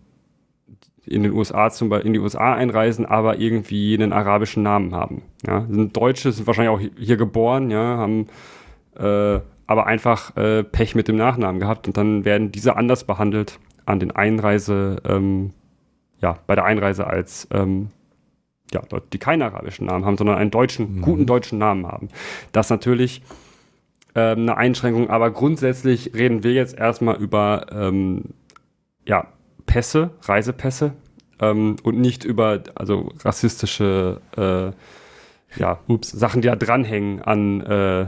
in den USA zum Beispiel in die USA einreisen, aber irgendwie einen arabischen Namen haben. Ja, sind Deutsche, sind wahrscheinlich auch hier geboren, ja, haben äh, aber einfach äh, Pech mit dem Nachnamen gehabt und dann werden diese anders behandelt an den Einreise, ähm, ja, bei der Einreise als ähm, ja, Leute, die keinen arabischen Namen haben, sondern einen deutschen, mhm. guten deutschen Namen haben. Das natürlich ähm, eine Einschränkung, aber grundsätzlich reden wir jetzt erstmal über ähm, ja, Pässe, Reisepässe ähm, und nicht über also rassistische äh, ja, Ups. Sachen, die da dranhängen an äh,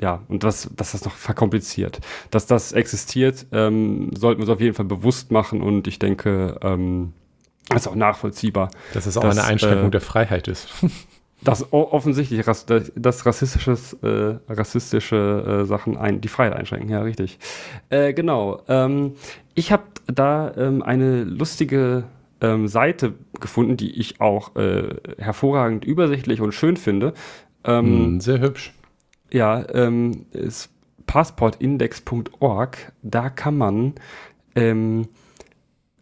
ja, und das, dass das noch verkompliziert. Dass das existiert, ähm, sollten wir uns auf jeden Fall bewusst machen und ich denke, ähm, das ist auch nachvollziehbar. Dass es auch dass, eine Einschränkung äh, der Freiheit ist. *laughs* dass offensichtlich dass, rassistisches, äh, rassistische äh, Sachen ein, die Freiheit einschränken. Ja, richtig. Äh, genau. Ähm, ich habe da ähm, eine lustige ähm, Seite gefunden, die ich auch äh, hervorragend übersichtlich und schön finde. Mm, sehr hübsch. Ja, ähm, ist passportindex.org. Da kann man ähm,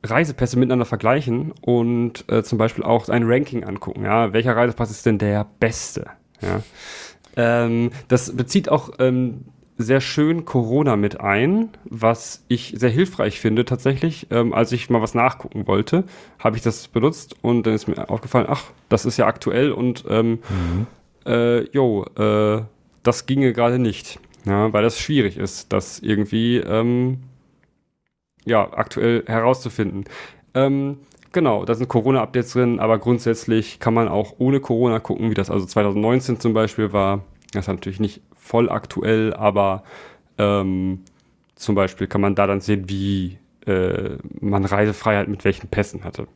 Reisepässe miteinander vergleichen und äh, zum Beispiel auch ein Ranking angucken. Ja, welcher Reisepass ist denn der beste? Ja. Ähm, das bezieht auch ähm, sehr schön Corona mit ein, was ich sehr hilfreich finde tatsächlich. Ähm, als ich mal was nachgucken wollte, habe ich das benutzt und dann ist mir aufgefallen, ach, das ist ja aktuell und ähm, mhm. äh, jo, äh, das ginge gerade nicht. Ja, weil das schwierig ist, das irgendwie ähm, ja, aktuell herauszufinden. Ähm, Genau, da sind Corona-Updates drin, aber grundsätzlich kann man auch ohne Corona gucken, wie das also 2019 zum Beispiel war. Das ist natürlich nicht voll aktuell, aber ähm, zum Beispiel kann man da dann sehen, wie äh, man Reisefreiheit mit welchen Pässen hatte.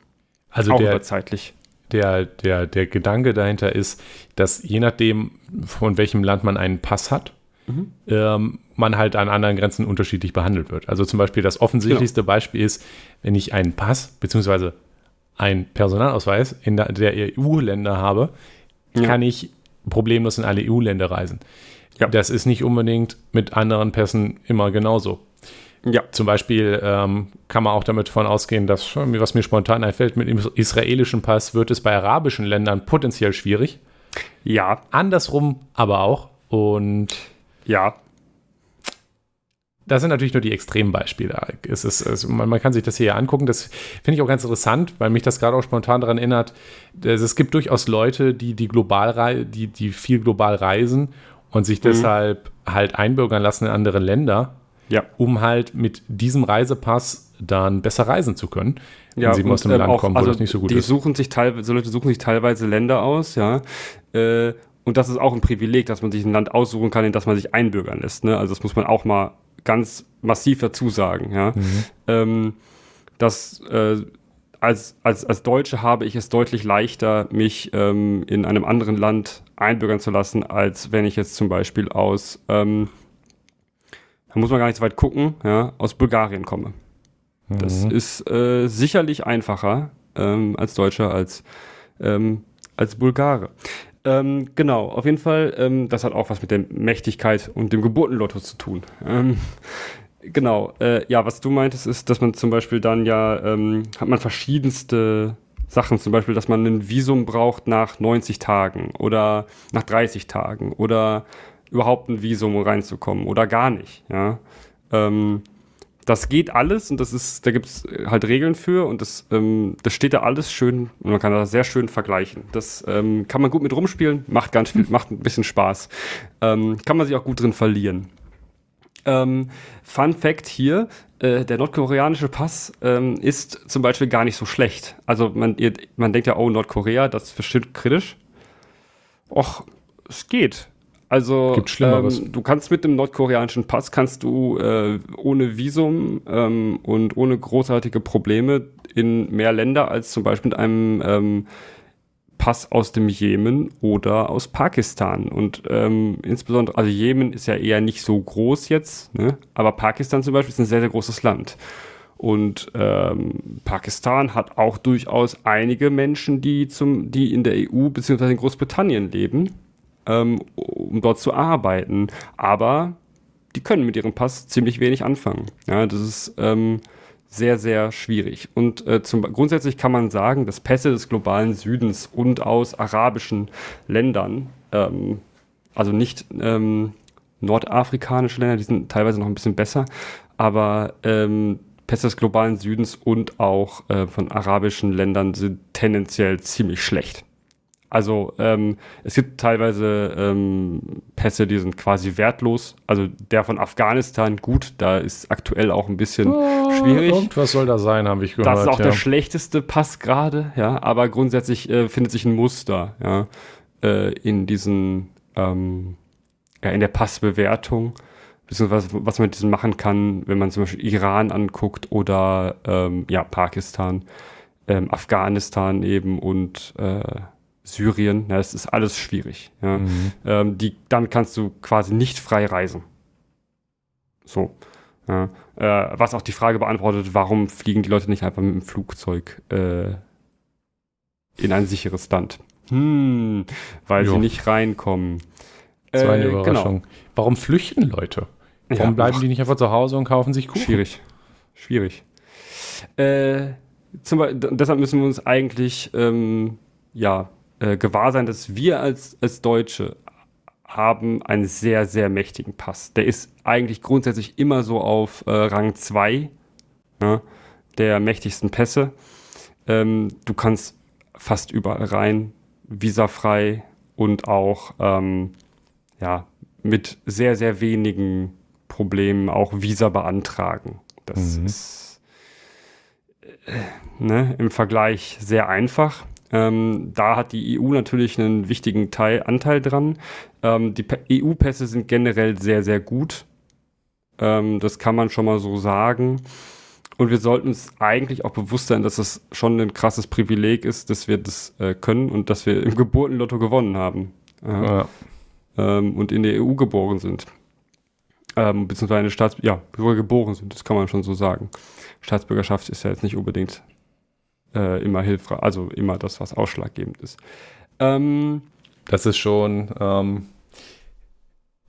Also auch der, zeitlich. Der, der, der Gedanke dahinter ist, dass je nachdem, von welchem Land man einen Pass hat, mhm. ähm, man halt an anderen Grenzen unterschiedlich behandelt wird. Also zum Beispiel das offensichtlichste genau. Beispiel ist, wenn ich einen Pass beziehungsweise einen Personalausweis in der, der EU-Länder habe, ja. kann ich problemlos in alle EU-Länder reisen. Ja. Das ist nicht unbedingt mit anderen Pässen immer genauso. Ja. Zum Beispiel ähm, kann man auch damit davon ausgehen, dass, was mir spontan einfällt, mit dem israelischen Pass wird es bei arabischen Ländern potenziell schwierig. Ja. Andersrum aber auch. Und ja. Das sind natürlich nur die Extrembeispiele. Es ist, es, man, man, kann sich das hier angucken. Das finde ich auch ganz interessant, weil mich das gerade auch spontan daran erinnert. Es gibt durchaus Leute, die, die, global die, die viel global reisen und sich mhm. deshalb halt einbürgern lassen in andere Länder, ja. um halt mit diesem Reisepass dann besser reisen zu können, ja, wenn sie aus einem ähm, Land auch, kommen, wo also das nicht so gut die ist. Suchen sich teilweise, so Leute suchen sich teilweise Länder aus, ja. Äh, und das ist auch ein Privileg, dass man sich ein Land aussuchen kann, in das man sich einbürgern lässt. Ne? Also das muss man auch mal ganz massiv dazu sagen. Ja? Mhm. Ähm, dass äh, als, als, als Deutsche habe ich es deutlich leichter, mich ähm, in einem anderen Land einbürgern zu lassen, als wenn ich jetzt zum Beispiel aus, ähm, da muss man gar nicht so weit gucken, ja, aus Bulgarien komme. Mhm. Das ist äh, sicherlich einfacher ähm, als Deutscher, als, ähm, als Bulgare. Ähm, genau, auf jeden Fall, ähm, das hat auch was mit der Mächtigkeit und dem Geburtenlotto zu tun. Ähm, *laughs* genau, äh, ja, was du meintest, ist, dass man zum Beispiel dann ja, ähm, hat man verschiedenste Sachen, zum Beispiel, dass man ein Visum braucht nach 90 Tagen oder nach 30 Tagen oder überhaupt ein Visum, um reinzukommen oder gar nicht, ja. Ähm, das geht alles und das ist, da gibt es halt Regeln für und das, ähm, das steht da alles schön und man kann das sehr schön vergleichen. Das ähm, kann man gut mit rumspielen, macht ganz viel, macht ein bisschen Spaß. Ähm, kann man sich auch gut drin verlieren. Ähm, Fun Fact hier, äh, der nordkoreanische Pass ähm, ist zum Beispiel gar nicht so schlecht. Also man, man denkt ja, oh, Nordkorea, das ist bestimmt kritisch. Och, es geht. Also ähm, du kannst mit dem nordkoreanischen Pass kannst du äh, ohne Visum ähm, und ohne großartige Probleme in mehr Länder als zum Beispiel mit einem ähm, Pass aus dem Jemen oder aus Pakistan. Und ähm, insbesondere, also Jemen ist ja eher nicht so groß jetzt, ne? aber Pakistan zum Beispiel ist ein sehr, sehr großes Land. Und ähm, Pakistan hat auch durchaus einige Menschen, die, zum, die in der EU bzw. in Großbritannien leben ähm, um dort zu arbeiten. Aber die können mit ihrem Pass ziemlich wenig anfangen. Ja, das ist ähm, sehr, sehr schwierig. Und äh, zum, grundsätzlich kann man sagen, dass Pässe des globalen Südens und aus arabischen Ländern, ähm, also nicht ähm, nordafrikanische Länder, die sind teilweise noch ein bisschen besser, aber ähm, Pässe des globalen Südens und auch äh, von arabischen Ländern sind tendenziell ziemlich schlecht. Also ähm, es gibt teilweise ähm, Pässe, die sind quasi wertlos. Also der von Afghanistan, gut, da ist aktuell auch ein bisschen oh, schwierig. was soll da sein, habe ich gehört. Das ist auch ja. der schlechteste Pass gerade, ja. Aber grundsätzlich äh, findet sich ein Muster, ja, äh, in diesen, ähm, ja, in der Passbewertung, beziehungsweise was man mit diesen machen kann, wenn man zum Beispiel Iran anguckt oder ähm, ja Pakistan, ähm, Afghanistan eben und äh, Syrien, ja, es ist alles schwierig. Ja. Mhm. Ähm, die, dann kannst du quasi nicht frei reisen. So. Ja. Äh, was auch die Frage beantwortet, warum fliegen die Leute nicht einfach mit dem Flugzeug äh, in ein sicheres Land? Hm, weil jo. sie nicht reinkommen. Das war eine äh, Überraschung. Genau. Warum flüchten Leute? Warum ja, bleiben ach, die nicht einfach zu Hause und kaufen sich Kuchen? Schwierig. Schwierig. Äh, zum Beispiel, deshalb müssen wir uns eigentlich ähm, ja, äh, gewahr sein, dass wir als, als Deutsche haben einen sehr, sehr mächtigen Pass. Der ist eigentlich grundsätzlich immer so auf äh, Rang 2 ne, der mächtigsten Pässe. Ähm, du kannst fast überall rein, visafrei und auch ähm, ja, mit sehr, sehr wenigen Problemen auch Visa beantragen. Das mhm. ist ne, im Vergleich sehr einfach. Ähm, da hat die EU natürlich einen wichtigen Teil, Anteil dran. Ähm, die EU-Pässe sind generell sehr, sehr gut. Ähm, das kann man schon mal so sagen. Und wir sollten uns eigentlich auch bewusst sein, dass es schon ein krasses Privileg ist, dass wir das äh, können und dass wir im Geburtenlotto gewonnen haben. Ja. Ähm, und in der EU geboren sind. Ähm, beziehungsweise eine Staats ja, geboren sind, das kann man schon so sagen. Staatsbürgerschaft ist ja jetzt nicht unbedingt äh, immer hilfreich, also immer das, was ausschlaggebend ist. Ähm, das ist schon ähm,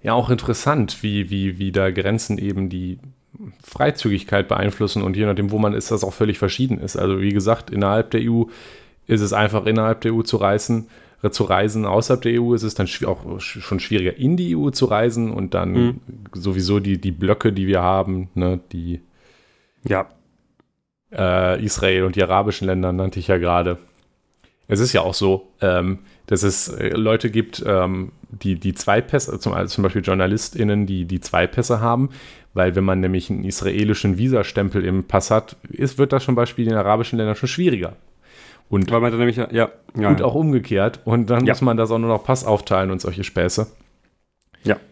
ja auch interessant, wie, wie, wie da Grenzen eben die Freizügigkeit beeinflussen und je nachdem, wo man ist, das auch völlig verschieden ist. Also wie gesagt, innerhalb der EU ist es einfach innerhalb der EU zu reisen, äh, zu reisen. Außerhalb der EU ist es dann auch schon schwieriger, in die EU zu reisen und dann mhm. sowieso die, die Blöcke, die wir haben, ne, die ja. Äh, Israel und die arabischen Länder nannte ich ja gerade. Es ist ja auch so, ähm, dass es äh, Leute gibt, ähm, die, die zwei Pässe, zum, also zum Beispiel JournalistInnen, die, die zwei Pässe haben, weil wenn man nämlich einen israelischen Visastempel im Pass hat, ist, wird das zum Beispiel in den arabischen Ländern schon schwieriger. Und, weil man dann nämlich, ja, ja, und auch umgekehrt. Und dann ja. muss man das auch nur noch Pass aufteilen und solche Späße.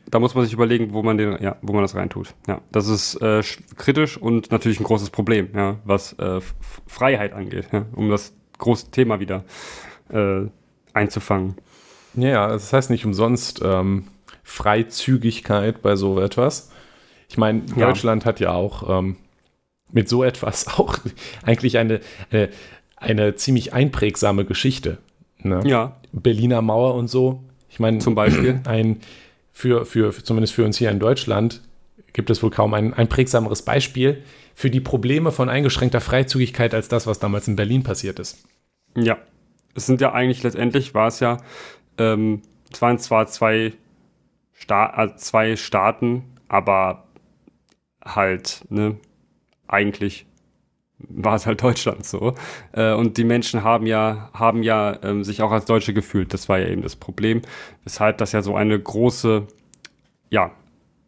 Ja, da muss man sich überlegen, wo man den, ja, wo man das reintut. Ja, das ist äh, kritisch und natürlich ein großes Problem, ja, was äh, Freiheit angeht, ja, um das große Thema wieder äh, einzufangen. Ja, das heißt nicht umsonst ähm, Freizügigkeit bei so etwas. Ich meine, ja. Deutschland hat ja auch ähm, mit so etwas *laughs* auch eigentlich eine, eine, eine ziemlich einprägsame Geschichte. Ne? Ja. Berliner Mauer und so. Ich meine, zum Beispiel ein für, für, zumindest für uns hier in Deutschland, gibt es wohl kaum ein, ein prägsameres Beispiel für die Probleme von eingeschränkter Freizügigkeit als das, was damals in Berlin passiert ist. Ja, es sind ja eigentlich letztendlich, war es ja, ähm, es waren zwar zwei, Sta äh, zwei Staaten, aber halt, ne, eigentlich war es halt Deutschland so. Äh, und die Menschen haben ja, haben ja ähm, sich auch als Deutsche gefühlt. Das war ja eben das Problem, weshalb das ja so eine große, ja,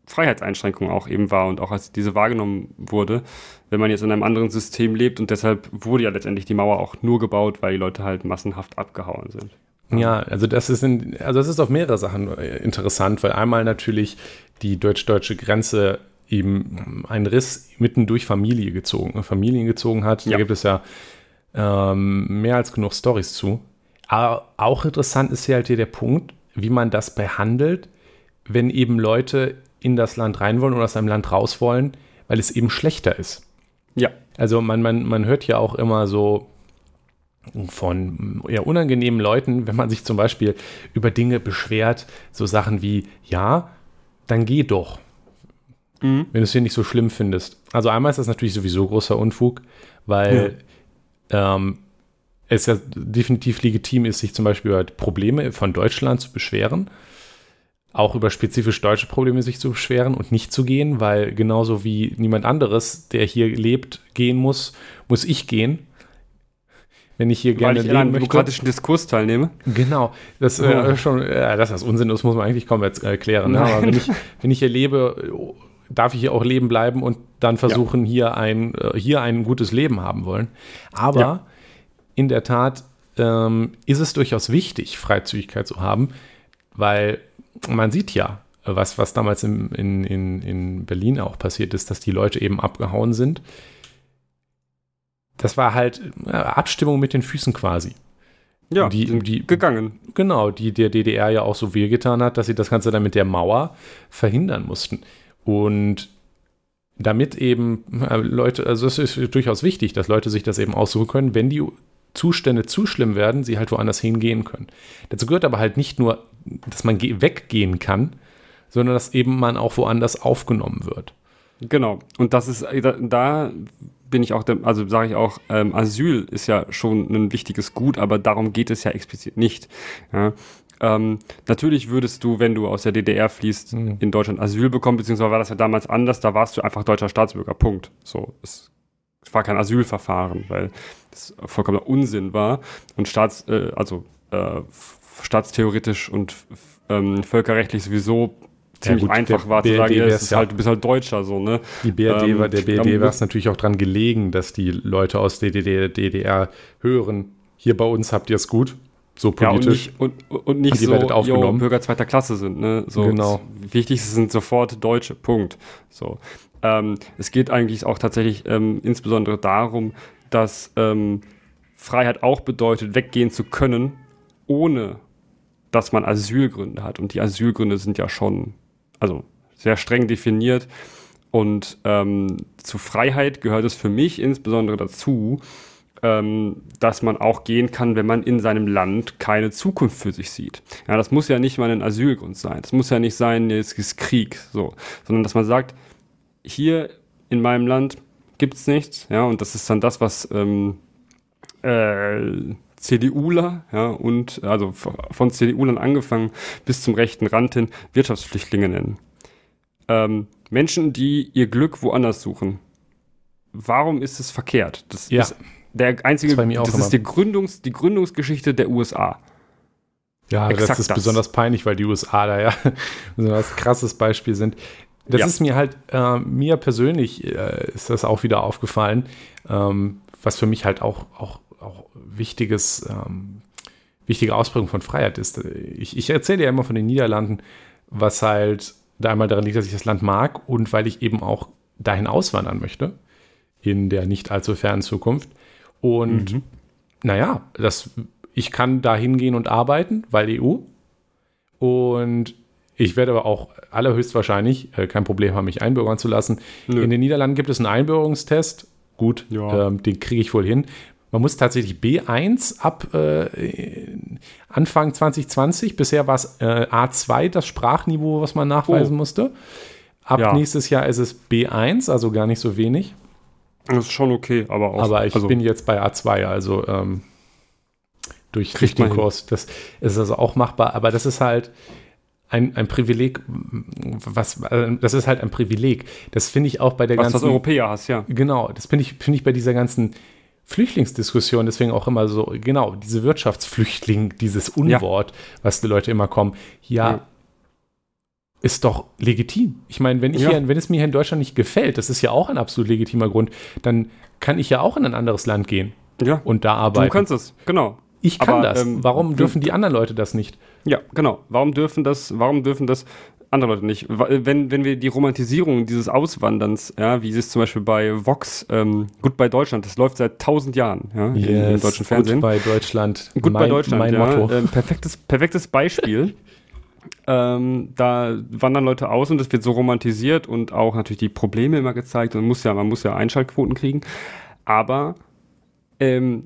Freiheitseinschränkung auch eben war und auch als diese wahrgenommen wurde, wenn man jetzt in einem anderen System lebt und deshalb wurde ja letztendlich die Mauer auch nur gebaut, weil die Leute halt massenhaft abgehauen sind. Ja, also das ist in, also das ist auf mehrere Sachen äh, interessant, weil einmal natürlich die deutsch-deutsche Grenze eben einen Riss mitten durch Familie gezogen, Familien gezogen hat. Ja. Da gibt es ja ähm, mehr als genug Stories zu. Aber auch interessant ist hier halt hier der Punkt, wie man das behandelt, wenn eben Leute in das Land rein wollen oder aus einem Land raus wollen, weil es eben schlechter ist. Ja. Also man, man, man hört ja auch immer so von eher unangenehmen Leuten, wenn man sich zum Beispiel über Dinge beschwert, so Sachen wie, ja, dann geh doch mhm. wenn du es hier nicht so schlimm findest. Also einmal ist das natürlich sowieso großer Unfug, weil ja. ähm, es ja definitiv legitim ist, sich zum Beispiel über Probleme von Deutschland zu beschweren, auch über spezifisch deutsche Probleme sich zu beschweren und nicht zu gehen, weil genauso wie niemand anderes, der hier lebt, gehen muss, muss ich gehen wenn ich hier Weil gerne ich in einem demokratischen Diskurs teilnehme. Genau, das äh, ja. äh, schon, ja, dass das Unsinn ist, muss man eigentlich kaum erklären. Ne? Aber wenn ich, wenn ich hier lebe, darf ich hier auch leben bleiben und dann versuchen, ja. hier, ein, äh, hier ein gutes Leben haben wollen. Aber ja. in der Tat ähm, ist es durchaus wichtig, Freizügigkeit zu haben, weil man sieht ja, was, was damals in, in, in, in Berlin auch passiert ist, dass die Leute eben abgehauen sind. Das war halt äh, Abstimmung mit den Füßen quasi. Ja, die, die gegangen. Genau, die der DDR ja auch so wehgetan hat, dass sie das Ganze dann mit der Mauer verhindern mussten. Und damit eben äh, Leute, also es ist durchaus wichtig, dass Leute sich das eben aussuchen können, wenn die Zustände zu schlimm werden, sie halt woanders hingehen können. Dazu gehört aber halt nicht nur, dass man weggehen kann, sondern dass eben man auch woanders aufgenommen wird. Genau. Und das ist, äh, da bin ich auch, also sage ich auch, ähm, Asyl ist ja schon ein wichtiges Gut, aber darum geht es ja explizit nicht. Ja. Ähm, natürlich würdest du, wenn du aus der DDR fließt, mhm. in Deutschland Asyl bekommen, beziehungsweise war das ja damals anders, da warst du einfach deutscher Staatsbürger, Punkt. So, es war kein Asylverfahren, weil das vollkommener Unsinn war und Staats, äh, also äh, staatstheoretisch und ähm, völkerrechtlich sowieso ziemlich gut, einfach war zu sagen, BRD ja, wär's es ist ja. halt, du bist halt Deutscher, so, ne? Die BRD Ähm, war, der BRD muss- war es natürlich auch dran gelegen, dass die Leute aus der DDR, DDR hören, hier bei uns habt ihr es gut, so Ja, und politisch. nicht, und, und nicht Und ihr so, werdet yo, aufgenommen. Bürger zweiter Klasse sind, ne? So, Genau. wichtig sind sofort Deutsche, Punkt. So. Ähm, es geht eigentlich auch tatsächlich ähm, insbesondere darum, dass ähm, Freiheit auch bedeutet, weggehen zu können, ohne dass man Asylgründe hat. Und die Asylgründe sind ja schon, also sehr streng definiert. Und ähm, zu Freiheit gehört es für mich insbesondere dazu, ähm, dass man auch gehen kann, wenn man in seinem Land keine Zukunft für sich sieht. Ja, das muss ja nicht mal ein Asylgrund sein. Das muss ja nicht sein, jetzt ist Krieg, so, sondern dass man sagt, hier in meinem Land gibt es nichts, ja, und das ist dann das, was ähm, äh, CDUler, ja, und also von CDUlern angefangen bis zum rechten Rand hin Wirtschaftsflüchtlinge nennen. Ähm, Menschen, die ihr Glück woanders suchen. Warum ist es verkehrt? Das Ja. ist der einzige, Das das ist die, Gründungs, die Gründungsgeschichte der USA. Ja, das Exakt ist das. besonders peinlich, weil die USA da ja *laughs* so ein krasses Beispiel sind. Das Ja. ist mir halt, äh, mir persönlich äh, ist das auch wieder aufgefallen, ähm, was für mich halt auch, auch, auch wichtiges, ähm, wichtige Ausprägung von Freiheit ist. Ich, ich erzähle ja immer von den Niederlanden, was halt da einmal daran liegt, dass ich das Land mag und weil ich eben auch dahin auswandern möchte in der nicht allzu fernen Zukunft. Und Mhm. naja, das, ich kann da hingehen und arbeiten, weil EU. Und ich werde aber auch allerhöchstwahrscheinlich äh, kein Problem haben, mich einbürgern zu lassen. Nö. In den Niederlanden gibt es einen Einbürgerungstest. Gut, Ja. ähm, den kriege ich wohl hin. Man muss tatsächlich B1 ab äh, Anfang 2020. Bisher war es äh, A2, das Sprachniveau, was man nachweisen Oh. musste. Ab Ja. nächstes Jahr ist es B1, also gar nicht so wenig. Das ist schon okay, aber auch. Aber ich also, bin jetzt bei A2, also ähm, durch, durch Kriegt den man hin. Kurs. Das ist also auch machbar, aber das ist halt ein, ein Privileg, was, äh, das ist halt ein Privileg. Das finde ich auch bei der was das ganzen, Europäer hast, ja. genau, das finde ich, finde ich bei dieser ganzen Flüchtlingsdiskussion deswegen auch immer so, genau, diese Wirtschaftsflüchtling, dieses Unwort, was die Leute immer kommen, ja, Ja. Ist doch legitim. Ich meine, wenn ich Ja. hier, wenn es mir hier in Deutschland nicht gefällt, das ist ja auch ein absolut legitimer Grund, dann kann ich ja auch in ein anderes Land gehen Ja, und da du arbeiten. kannst es, genau. ich kann aber, das. ähm, Warum du- dürfen die anderen Leute das nicht? Ja, genau. Warum dürfen das, warum dürfen das andere Leute nicht? Wa- Wenn, wenn wir die Romantisierung dieses Auswanderns, ja, wie es zum Beispiel bei Vox, ähm, Goodbye Deutschland, das läuft seit tausend Jahren, ja, im, im deutschen Fernsehen. Gut bei Deutschland. Gut bei mein, Deutschland, mein ja. Motto. Ähm, perfektes, perfektes Beispiel. *laughs* ähm, da wandern Leute aus und es wird so romantisiert und auch natürlich die Probleme immer gezeigt. Und man muss ja, man muss ja Einschaltquoten kriegen. Aber ähm,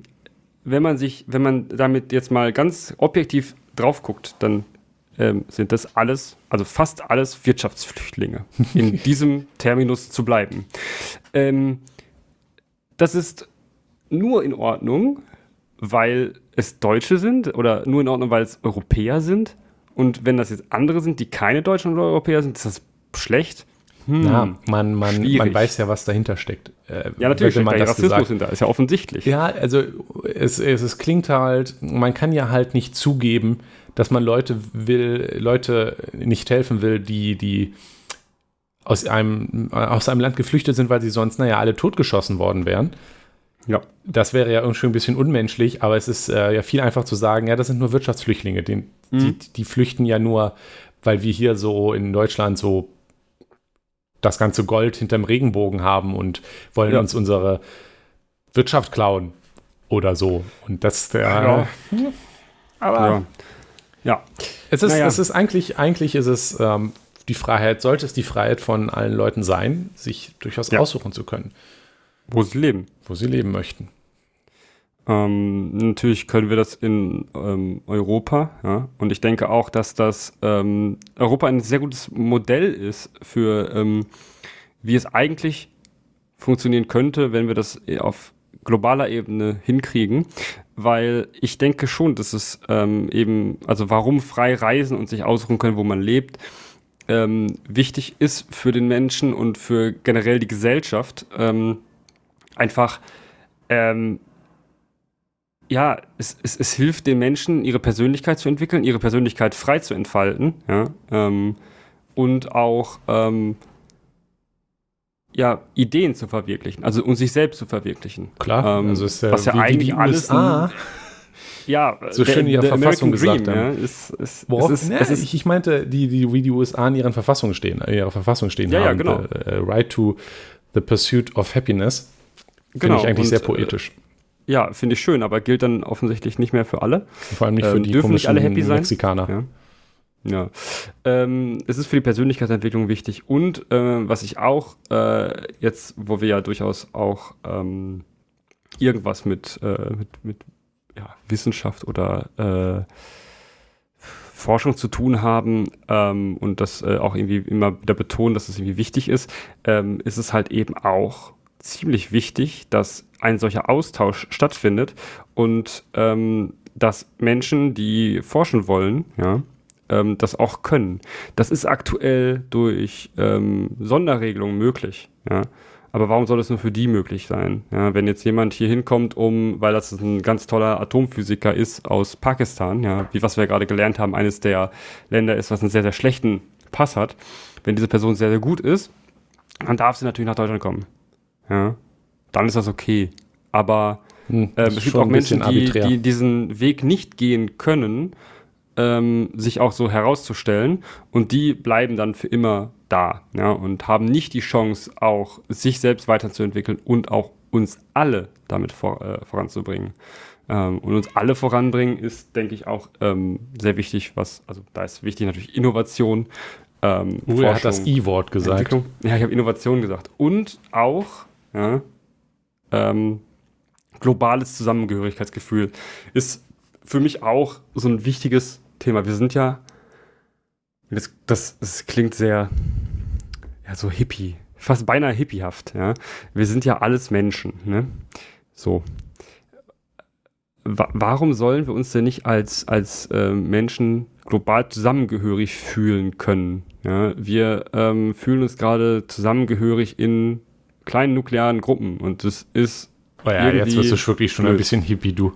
wenn man sich, wenn man damit jetzt mal ganz objektiv drauf guckt, dann ähm, sind das alles, also fast alles Wirtschaftsflüchtlinge, *laughs* in diesem Terminus zu bleiben. Ähm, das ist nur in Ordnung, weil es Deutsche sind oder nur in Ordnung, weil es Europäer sind. Und wenn das jetzt andere sind, die keine Deutschen oder Europäer sind, ist das schlecht. Hm. Ja, man, man, man weiß ja, was dahinter steckt. Äh, Ja, natürlich steckt man da Rassismus gesagt. hinter, ist ja offensichtlich. Ja, also es, es, es klingt halt, man kann ja halt nicht zugeben, dass man Leute will, Leute nicht helfen will, die, die aus einem, aus einem Land geflüchtet sind, weil sie sonst, naja, alle totgeschossen worden wären. Ja. Das wäre ja irgendwie ein bisschen unmenschlich, aber es ist äh, ja viel einfach zu sagen, ja, das sind nur Wirtschaftsflüchtlinge. Den, Mhm. die, die flüchten ja nur, weil wir hier so in Deutschland so das ganze Gold hinterm Regenbogen haben und wollen Ja. uns unsere Wirtschaft klauen oder so. Und das der. Ja. Aber Ja. es ist, Naja. es ist eigentlich, eigentlich ist es ähm, die Freiheit, sollte es die Freiheit von allen Leuten sein, sich durchaus aussuchen zu können, Wo sie leben. Wo sie leben möchten. Ähm, natürlich können wir das in ähm, Europa, ja. Und ich denke auch, dass das ähm, Europa ein sehr gutes Modell ist für, ähm, wie es eigentlich funktionieren könnte, wenn wir das eh auf globaler Ebene hinkriegen. Weil ich denke schon, dass es ähm, eben, also warum frei reisen und sich aussuchen können, wo man lebt, ähm, wichtig ist für den Menschen und für generell die Gesellschaft. Einfach ähm, ja, es, es, es hilft den Menschen, ihre Persönlichkeit zu entwickeln, ihre Persönlichkeit frei zu entfalten, ja, ähm, und auch ähm, ja, Ideen zu verwirklichen, also um sich selbst zu verwirklichen. Klar, ähm, also ist, äh, was ja eigentlich alles ein- *laughs* ja, So schön in ihrer Verfassung gesagt haben. ja, ist, ist, Worauf, ist, ne, ich, ich meinte, die, die, wie die USA in ihren Verfassungen stehen, in ihrer Verfassung stehen Ja, ja, haben. genau. The, äh, right to the pursuit of happiness. Finde Genau, ich eigentlich und, sehr äh, poetisch. ja, finde ich schön, aber gilt dann offensichtlich nicht mehr für alle. Vor allem nicht für ähm, die dürfen nicht alle happy sein? Mexikaner. Ja. Ja. Ähm, es ist für die Persönlichkeitsentwicklung wichtig und äh, was ich auch äh, jetzt, wo wir ja durchaus auch ähm, irgendwas mit, äh, mit, mit ja, Wissenschaft oder äh, Forschung zu tun haben ähm, und das äh, auch irgendwie immer wieder betonen, dass es irgendwie wichtig ist, ähm, ist es halt eben auch ziemlich wichtig, dass ein solcher Austausch stattfindet und ähm, dass Menschen, die forschen wollen, ja, ähm, das auch können. Das ist aktuell durch ähm, Sonderregelungen möglich, ja. Aber warum soll es nur für die möglich sein? Ja, wenn jetzt jemand hier hinkommt, um, weil das ein ganz toller Atomphysiker ist aus Pakistan, ja, wie was wir gerade gelernt haben, eines der Länder ist, was einen sehr, sehr schlechten Pass hat. Wenn diese Person sehr, sehr gut ist, dann darf sie natürlich nach Deutschland kommen. Ja, dann ist das okay. Aber Hm, das es gibt auch Menschen, die, die diesen Weg nicht gehen können, ähm, sich auch so herauszustellen und die bleiben dann für immer da ja, und haben nicht die Chance, auch sich selbst weiterzuentwickeln und auch uns alle damit vor, äh, voranzubringen. Ähm, und uns alle voranbringen ist, denke ich, auch ähm, sehr wichtig, was, also da ist wichtig natürlich Innovation. Ähm, Uh, er hat das I-Wort gesagt. Ja, ich habe Innovation gesagt. Und auch ja, ähm, globales Zusammengehörigkeitsgefühl ist für mich auch so ein wichtiges Thema. Wir sind ja, das, das, das klingt sehr, ja, so hippie, fast beinahe hippiehaft, ja. Wir sind ja alles Menschen, ne? So. Wa warum sollen wir uns denn nicht als, als äh, Menschen global zusammengehörig fühlen können? Ja, wir ähm, fühlen uns gerade zusammengehörig in kleinen nuklearen Gruppen und das ist Oh ja, jetzt wirst du wirklich schon ein blöd. bisschen hippie, du.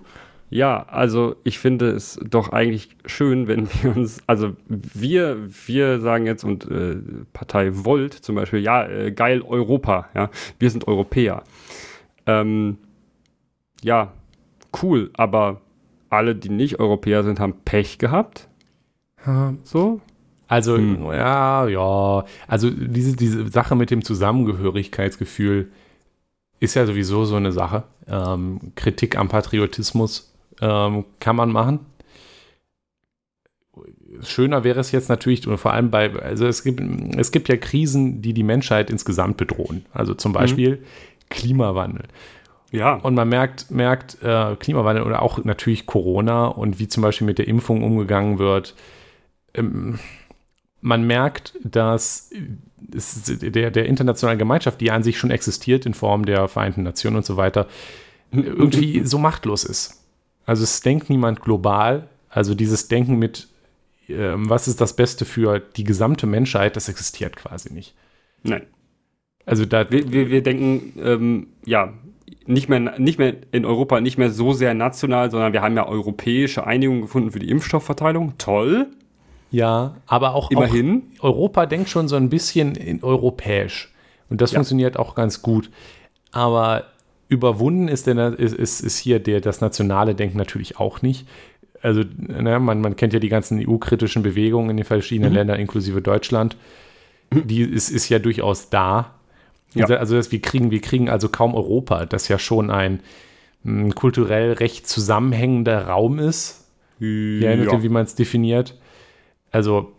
ja, also ich finde es doch eigentlich schön, wenn wir uns, also wir, wir sagen jetzt und äh, Partei Volt zum Beispiel, ja, äh, geil Europa, ja, wir sind Europäer. Ähm, ja, cool, aber alle, die nicht Europäer sind, haben Pech gehabt. So? Also, Hm. ja, ja. Also, diese, diese Sache mit dem Zusammengehörigkeitsgefühl ist ja sowieso so eine Sache. Ähm, Kritik am Patriotismus ähm, kann man machen. Schöner wäre es jetzt natürlich, und vor allem bei, also es gibt, es gibt ja Krisen, die die Menschheit insgesamt bedrohen. Also zum Beispiel Klimawandel. Ja. Und man merkt, merkt äh, Klimawandel oder auch natürlich Corona und wie zum Beispiel mit der Impfung umgegangen wird. Ähm, man merkt, dass es der, der internationalen Gemeinschaft, die an sich schon existiert in Form der Vereinten Nationen und so weiter, irgendwie so machtlos ist. Also es denkt niemand global. Also dieses Denken mit, ähm, was ist das Beste für die gesamte Menschheit, das existiert quasi nicht. Nein. Also da, Wir, wir, wir denken, ähm, ja, nicht mehr, nicht mehr in Europa, nicht mehr so sehr national, sondern wir haben ja europäische Einigung gefunden für die Impfstoffverteilung. Toll, ja, aber auch, auch immerhin. Europa denkt schon so ein bisschen in europäisch. Und das Ja. funktioniert auch ganz gut. Aber überwunden ist, der, ist, ist, ist hier der, das nationale Denken natürlich auch nicht. Also, ne, man, man kennt ja die ganzen EU-kritischen Bewegungen in den verschiedenen Mhm. Ländern, inklusive Deutschland. Die ist, ist ja durchaus da. Ja. Also, dass wir kriegen, wir kriegen also kaum Europa, das ja schon ein mh, kulturell recht zusammenhängender Raum ist. Je nachdem, wie man es definiert. Also,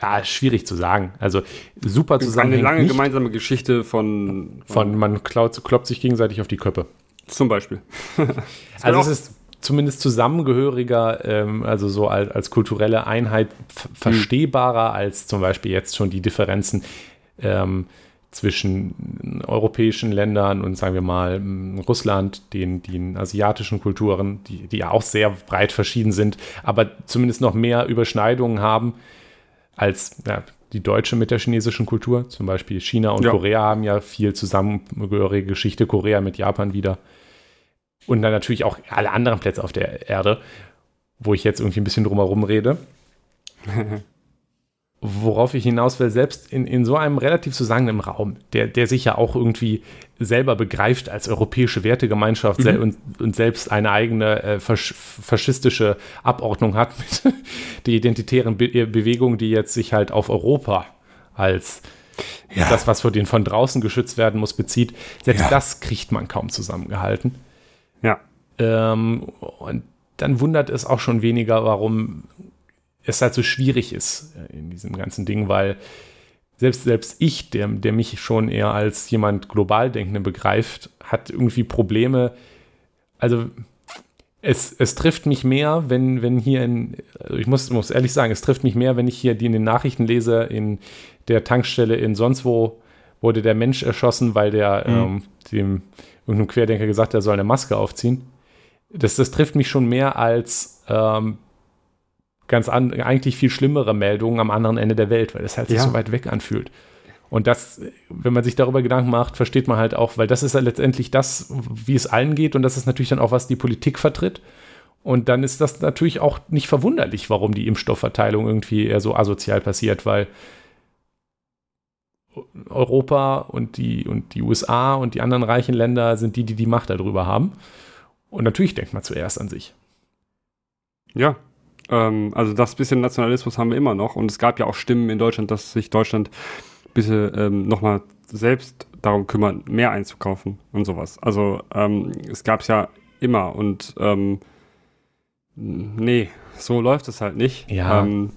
ja, schwierig zu sagen. Also, super Eine zusammenhängend lange nicht. gemeinsame Geschichte von, Von man klaut, kloppt sich gegenseitig auf die Köppe. zum Beispiel. *laughs* Also, es ist zumindest zusammengehöriger, ähm, also so als, als kulturelle Einheit verstehbarer als zum Beispiel jetzt schon die Differenzen ähm, zwischen europäischen Ländern und sagen wir mal Russland, den, den asiatischen Kulturen, die, die ja auch sehr breit verschieden sind, aber zumindest noch mehr Überschneidungen haben als ja, die deutsche mit der chinesischen Kultur. Zum Beispiel China und Ja. Korea haben ja viel zusammengehörige Geschichte, Korea mit Japan wieder. Und dann natürlich auch alle anderen Plätze auf der Erde, wo ich jetzt irgendwie ein bisschen drumherum rede. *laughs* worauf ich hinaus will, selbst in, in so einem relativ zusammenhängenden Raum, der, der sich ja auch irgendwie selber begreift als europäische Wertegemeinschaft mhm. und, und, selbst eine eigene äh, fasch faschistische Abordnung hat mit *laughs* der identitären Be äh, Bewegung, die jetzt sich halt auf Europa als ja. das, was für den von draußen geschützt werden muss, bezieht. Selbst ja. das kriegt man kaum zusammengehalten. Ja. Ähm, und dann wundert es auch schon weniger, warum es halt so schwierig ist äh, in diesem ganzen Ding, weil selbst, selbst ich, der, der mich schon eher als jemand global denkende begreift, hat irgendwie Probleme. Also es, es trifft mich mehr, wenn, wenn hier in, also ich muss, muss ehrlich sagen, es trifft mich mehr, wenn ich hier die in den Nachrichten lese, in der Tankstelle in sonst wo wurde der Mensch erschossen, weil der mhm. ähm, dem irgendeinem Querdenker gesagt hat, er soll eine Maske aufziehen. Das, das trifft mich schon mehr als ähm, ganz an, eigentlich viel schlimmere Meldungen am anderen Ende der Welt, weil es halt sich ja. so weit weg anfühlt. Und das, wenn man sich darüber Gedanken macht, versteht man halt auch, weil das ist ja letztendlich das, wie es allen geht und das ist natürlich dann auch, was die Politik vertritt. Und dann ist das natürlich auch nicht verwunderlich, warum die Impfstoffverteilung irgendwie eher so asozial passiert, weil Europa und die, und die USA und die anderen reichen Länder sind die, die die Macht darüber haben. Und natürlich denkt man zuerst an sich. Ja, ähm, also das bisschen Nationalismus haben wir immer noch. Und es gab ja auch Stimmen in Deutschland, dass sich Deutschland ein bisschen ähm, nochmal selbst darum kümmert, mehr einzukaufen und sowas. Also ähm, es gab es ja immer und ähm, nee, so läuft es halt nicht. Ja. Ähm,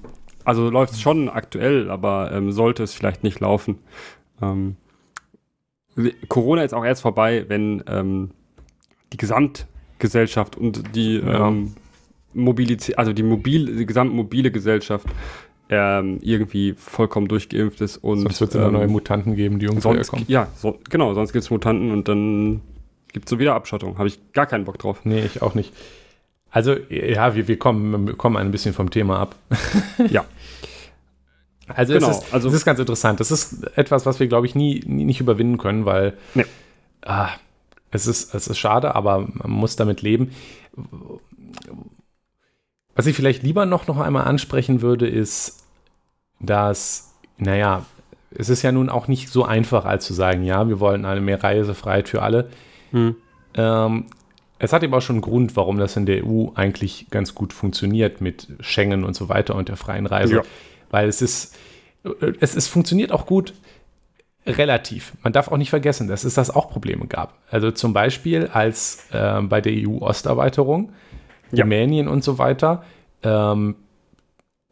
also läuft es schon aktuell, aber ähm, sollte es vielleicht nicht laufen. Ähm, Corona ist auch erst vorbei, wenn die Gesamtgesellschaft und die ja. ähm, Mobilität, also die mobil, die gesamte mobile Gesellschaft ähm, irgendwie vollkommen durchgeimpft ist und sonst wird es ähm, neue Mutanten geben, die irgendwo sonst, kommen. Ja, so, genau, sonst gibt es Mutanten und dann gibt es so wieder Abschottung. Habe ich gar keinen Bock drauf. Nee, ich auch nicht. Also, ja, wir, wir, kommen, wir kommen ein bisschen vom Thema ab. *laughs* ja. Also, genau, es, ist, also, es ist ganz interessant. Das ist etwas, was wir, glaube ich, nie, nie nicht überwinden können, weil nee. ah, es, ist, es ist schade, aber man muss damit leben. Was ich vielleicht lieber noch, noch einmal ansprechen würde, ist, dass, naja, es ist ja nun auch nicht so einfach, als zu sagen, ja, wir wollen eine mehr Reisefreiheit für alle. Hm. Ähm, es hat eben auch schon einen Grund, warum das in der EU eigentlich ganz gut funktioniert mit Schengen und so weiter und der freien Reise. Ja. Weil es ist, es, es funktioniert auch gut relativ. Man darf auch nicht vergessen, dass es das auch Probleme gab. Also zum Beispiel als äh, bei der EU-Osterweiterung ja. Rumänien und so weiter, ähm,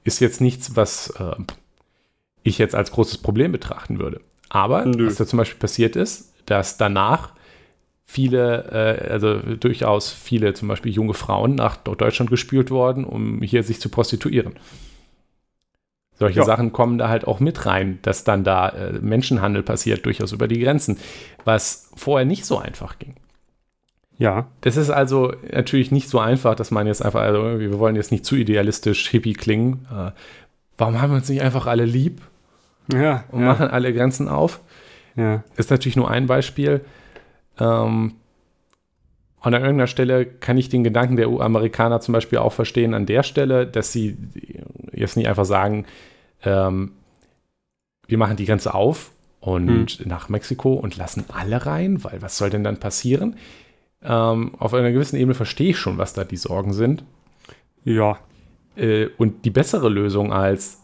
ist jetzt nichts, was äh, ich jetzt als großes Problem betrachten würde. Aber Nö. was da zum Beispiel passiert ist, dass danach viele, äh, also durchaus viele zum Beispiel junge Frauen nach Deutschland gespült worden, um hier sich zu prostituieren. Solche ja. Sachen kommen da halt auch mit rein, dass dann da äh, Menschenhandel passiert, durchaus über die Grenzen, was vorher nicht so einfach ging. Ja. Das ist also natürlich nicht so einfach, dass man jetzt einfach, also wir wollen jetzt nicht zu idealistisch hippie klingen. Äh, warum haben wir uns nicht einfach alle lieb? Ja. Und ja. machen alle Grenzen auf? Ja. Ist natürlich nur ein Beispiel. Ähm, und an irgendeiner Stelle kann ich den Gedanken der US-Amerikaner zum Beispiel auch verstehen, an der Stelle, dass sie jetzt nicht einfach sagen, ähm, wir machen die Grenze auf und hm. nach Mexiko und lassen alle rein, weil was soll denn dann passieren? Ähm, auf einer gewissen Ebene verstehe ich schon, was da die Sorgen sind. Ja. Äh, und die bessere Lösung als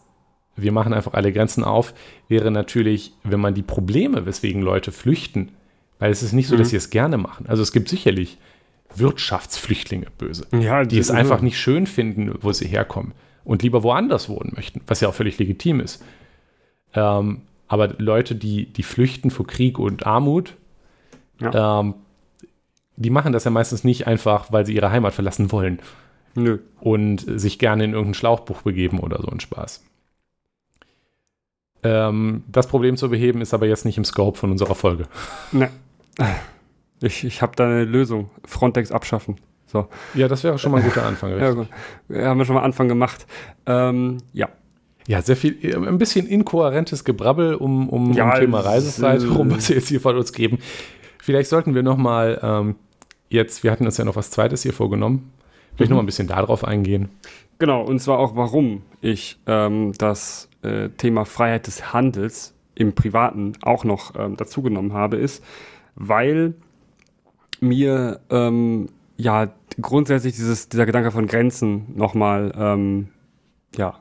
wir machen einfach alle Grenzen auf, wäre natürlich, wenn man die Probleme, weswegen Leute flüchten, weil es ist nicht so, mhm. dass sie es gerne machen. Also es gibt sicherlich Wirtschaftsflüchtlinge, böse, ja, die es einfach nicht schön finden, wo sie herkommen und lieber woanders wohnen möchten, was ja auch völlig legitim ist. Ähm, aber Leute, die, die flüchten vor Krieg und Armut, ja. ähm, die machen das ja meistens nicht einfach, weil sie ihre Heimat verlassen wollen. Nö. Und sich gerne in irgendein Schlauchbuch begeben oder so ein Spaß. Ähm, das Problem zu beheben ist aber jetzt nicht im Scope von unserer Folge. Ne. Ich, ich habe da eine Lösung. Frontex abschaffen. So. Ja, das wäre schon mal ein guter Anfang. ja, gut. Ja, haben wir schon mal Anfang gemacht. Ähm, ja. Ja, sehr viel, ein bisschen inkohärentes Gebrabbel um, um, ja, um Thema Reisezeit herum, *laughs* was wir jetzt hier von uns geben. Vielleicht sollten wir noch mal ähm, jetzt, wir hatten uns ja noch was Zweites hier vorgenommen, vielleicht mhm. noch mal ein bisschen darauf eingehen. Genau, und zwar auch, warum ich ähm, das äh, Thema Freiheit des Handels im Privaten auch noch ähm, dazugenommen habe, ist, weil mir ähm, ja grundsätzlich dieses, dieser Gedanke von Grenzen nochmal ähm, ja,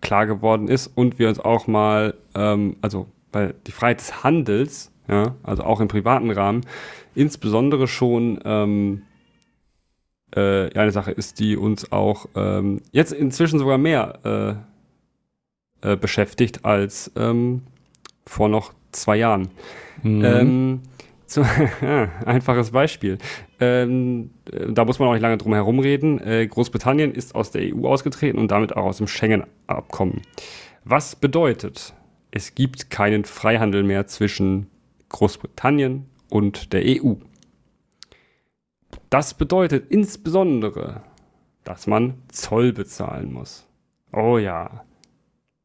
klar geworden ist und wir uns auch mal, ähm, also weil die Freiheit des Handels, ja, also auch im privaten Rahmen, insbesondere schon ähm, äh, eine Sache ist, die uns auch ähm, jetzt inzwischen sogar mehr äh, äh, beschäftigt als ähm, vor noch zwei Jahren. Mhm. Ähm, so, *laughs* einfaches Beispiel. Ähm, da muss man auch nicht lange drum herum reden. Äh, Großbritannien ist aus der EU ausgetreten und damit auch aus dem Schengen-Abkommen. Was bedeutet, es gibt keinen Freihandel mehr zwischen Großbritannien und der EU. Das bedeutet insbesondere, dass man Zoll bezahlen muss. Oh ja.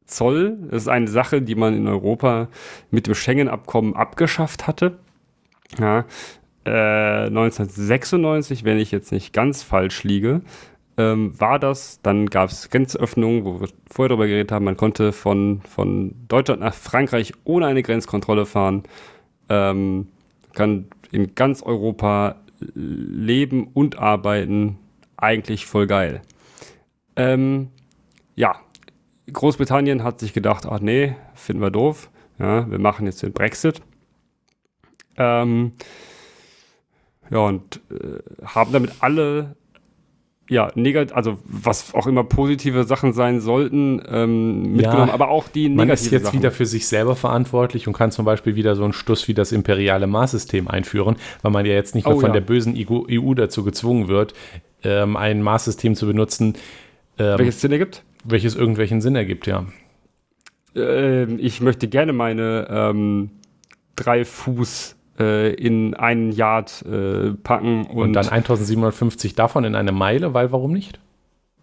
Zoll ist eine Sache, die man in Europa mit dem Schengen-Abkommen abgeschafft hatte. Ja, äh, 1996, wenn ich jetzt nicht ganz falsch liege, ähm, war das. Dann gab es Grenzöffnungen, wo wir vorher darüber geredet haben, man konnte von, von Deutschland nach Frankreich ohne eine Grenzkontrolle fahren. Ähm, kann in ganz Europa leben und arbeiten. Eigentlich voll geil. Ähm, ja, Großbritannien hat sich gedacht, ach nee, finden wir doof. Ja, wir machen jetzt den Brexit. Ähm, ja, und äh, haben damit alle, ja, negativ, also was auch immer positive Sachen sein sollten, ähm, mitgenommen, ja, aber auch die negativen Man ist jetzt Sachen. wieder für sich selber verantwortlich und kann zum Beispiel wieder so einen Stuss wie das imperiale Maßsystem einführen, weil man ja jetzt nicht mehr oh, von ja. der bösen EU dazu gezwungen wird, ähm, ein Maßsystem zu benutzen. Ähm, welches Sinn ergibt? Welches irgendwelchen Sinn ergibt, ja. Ähm, ich möchte gerne meine ähm, drei Fuß äh, in einen Yard äh, packen. Und, und dann 1750 davon in eine Meile, weil warum nicht?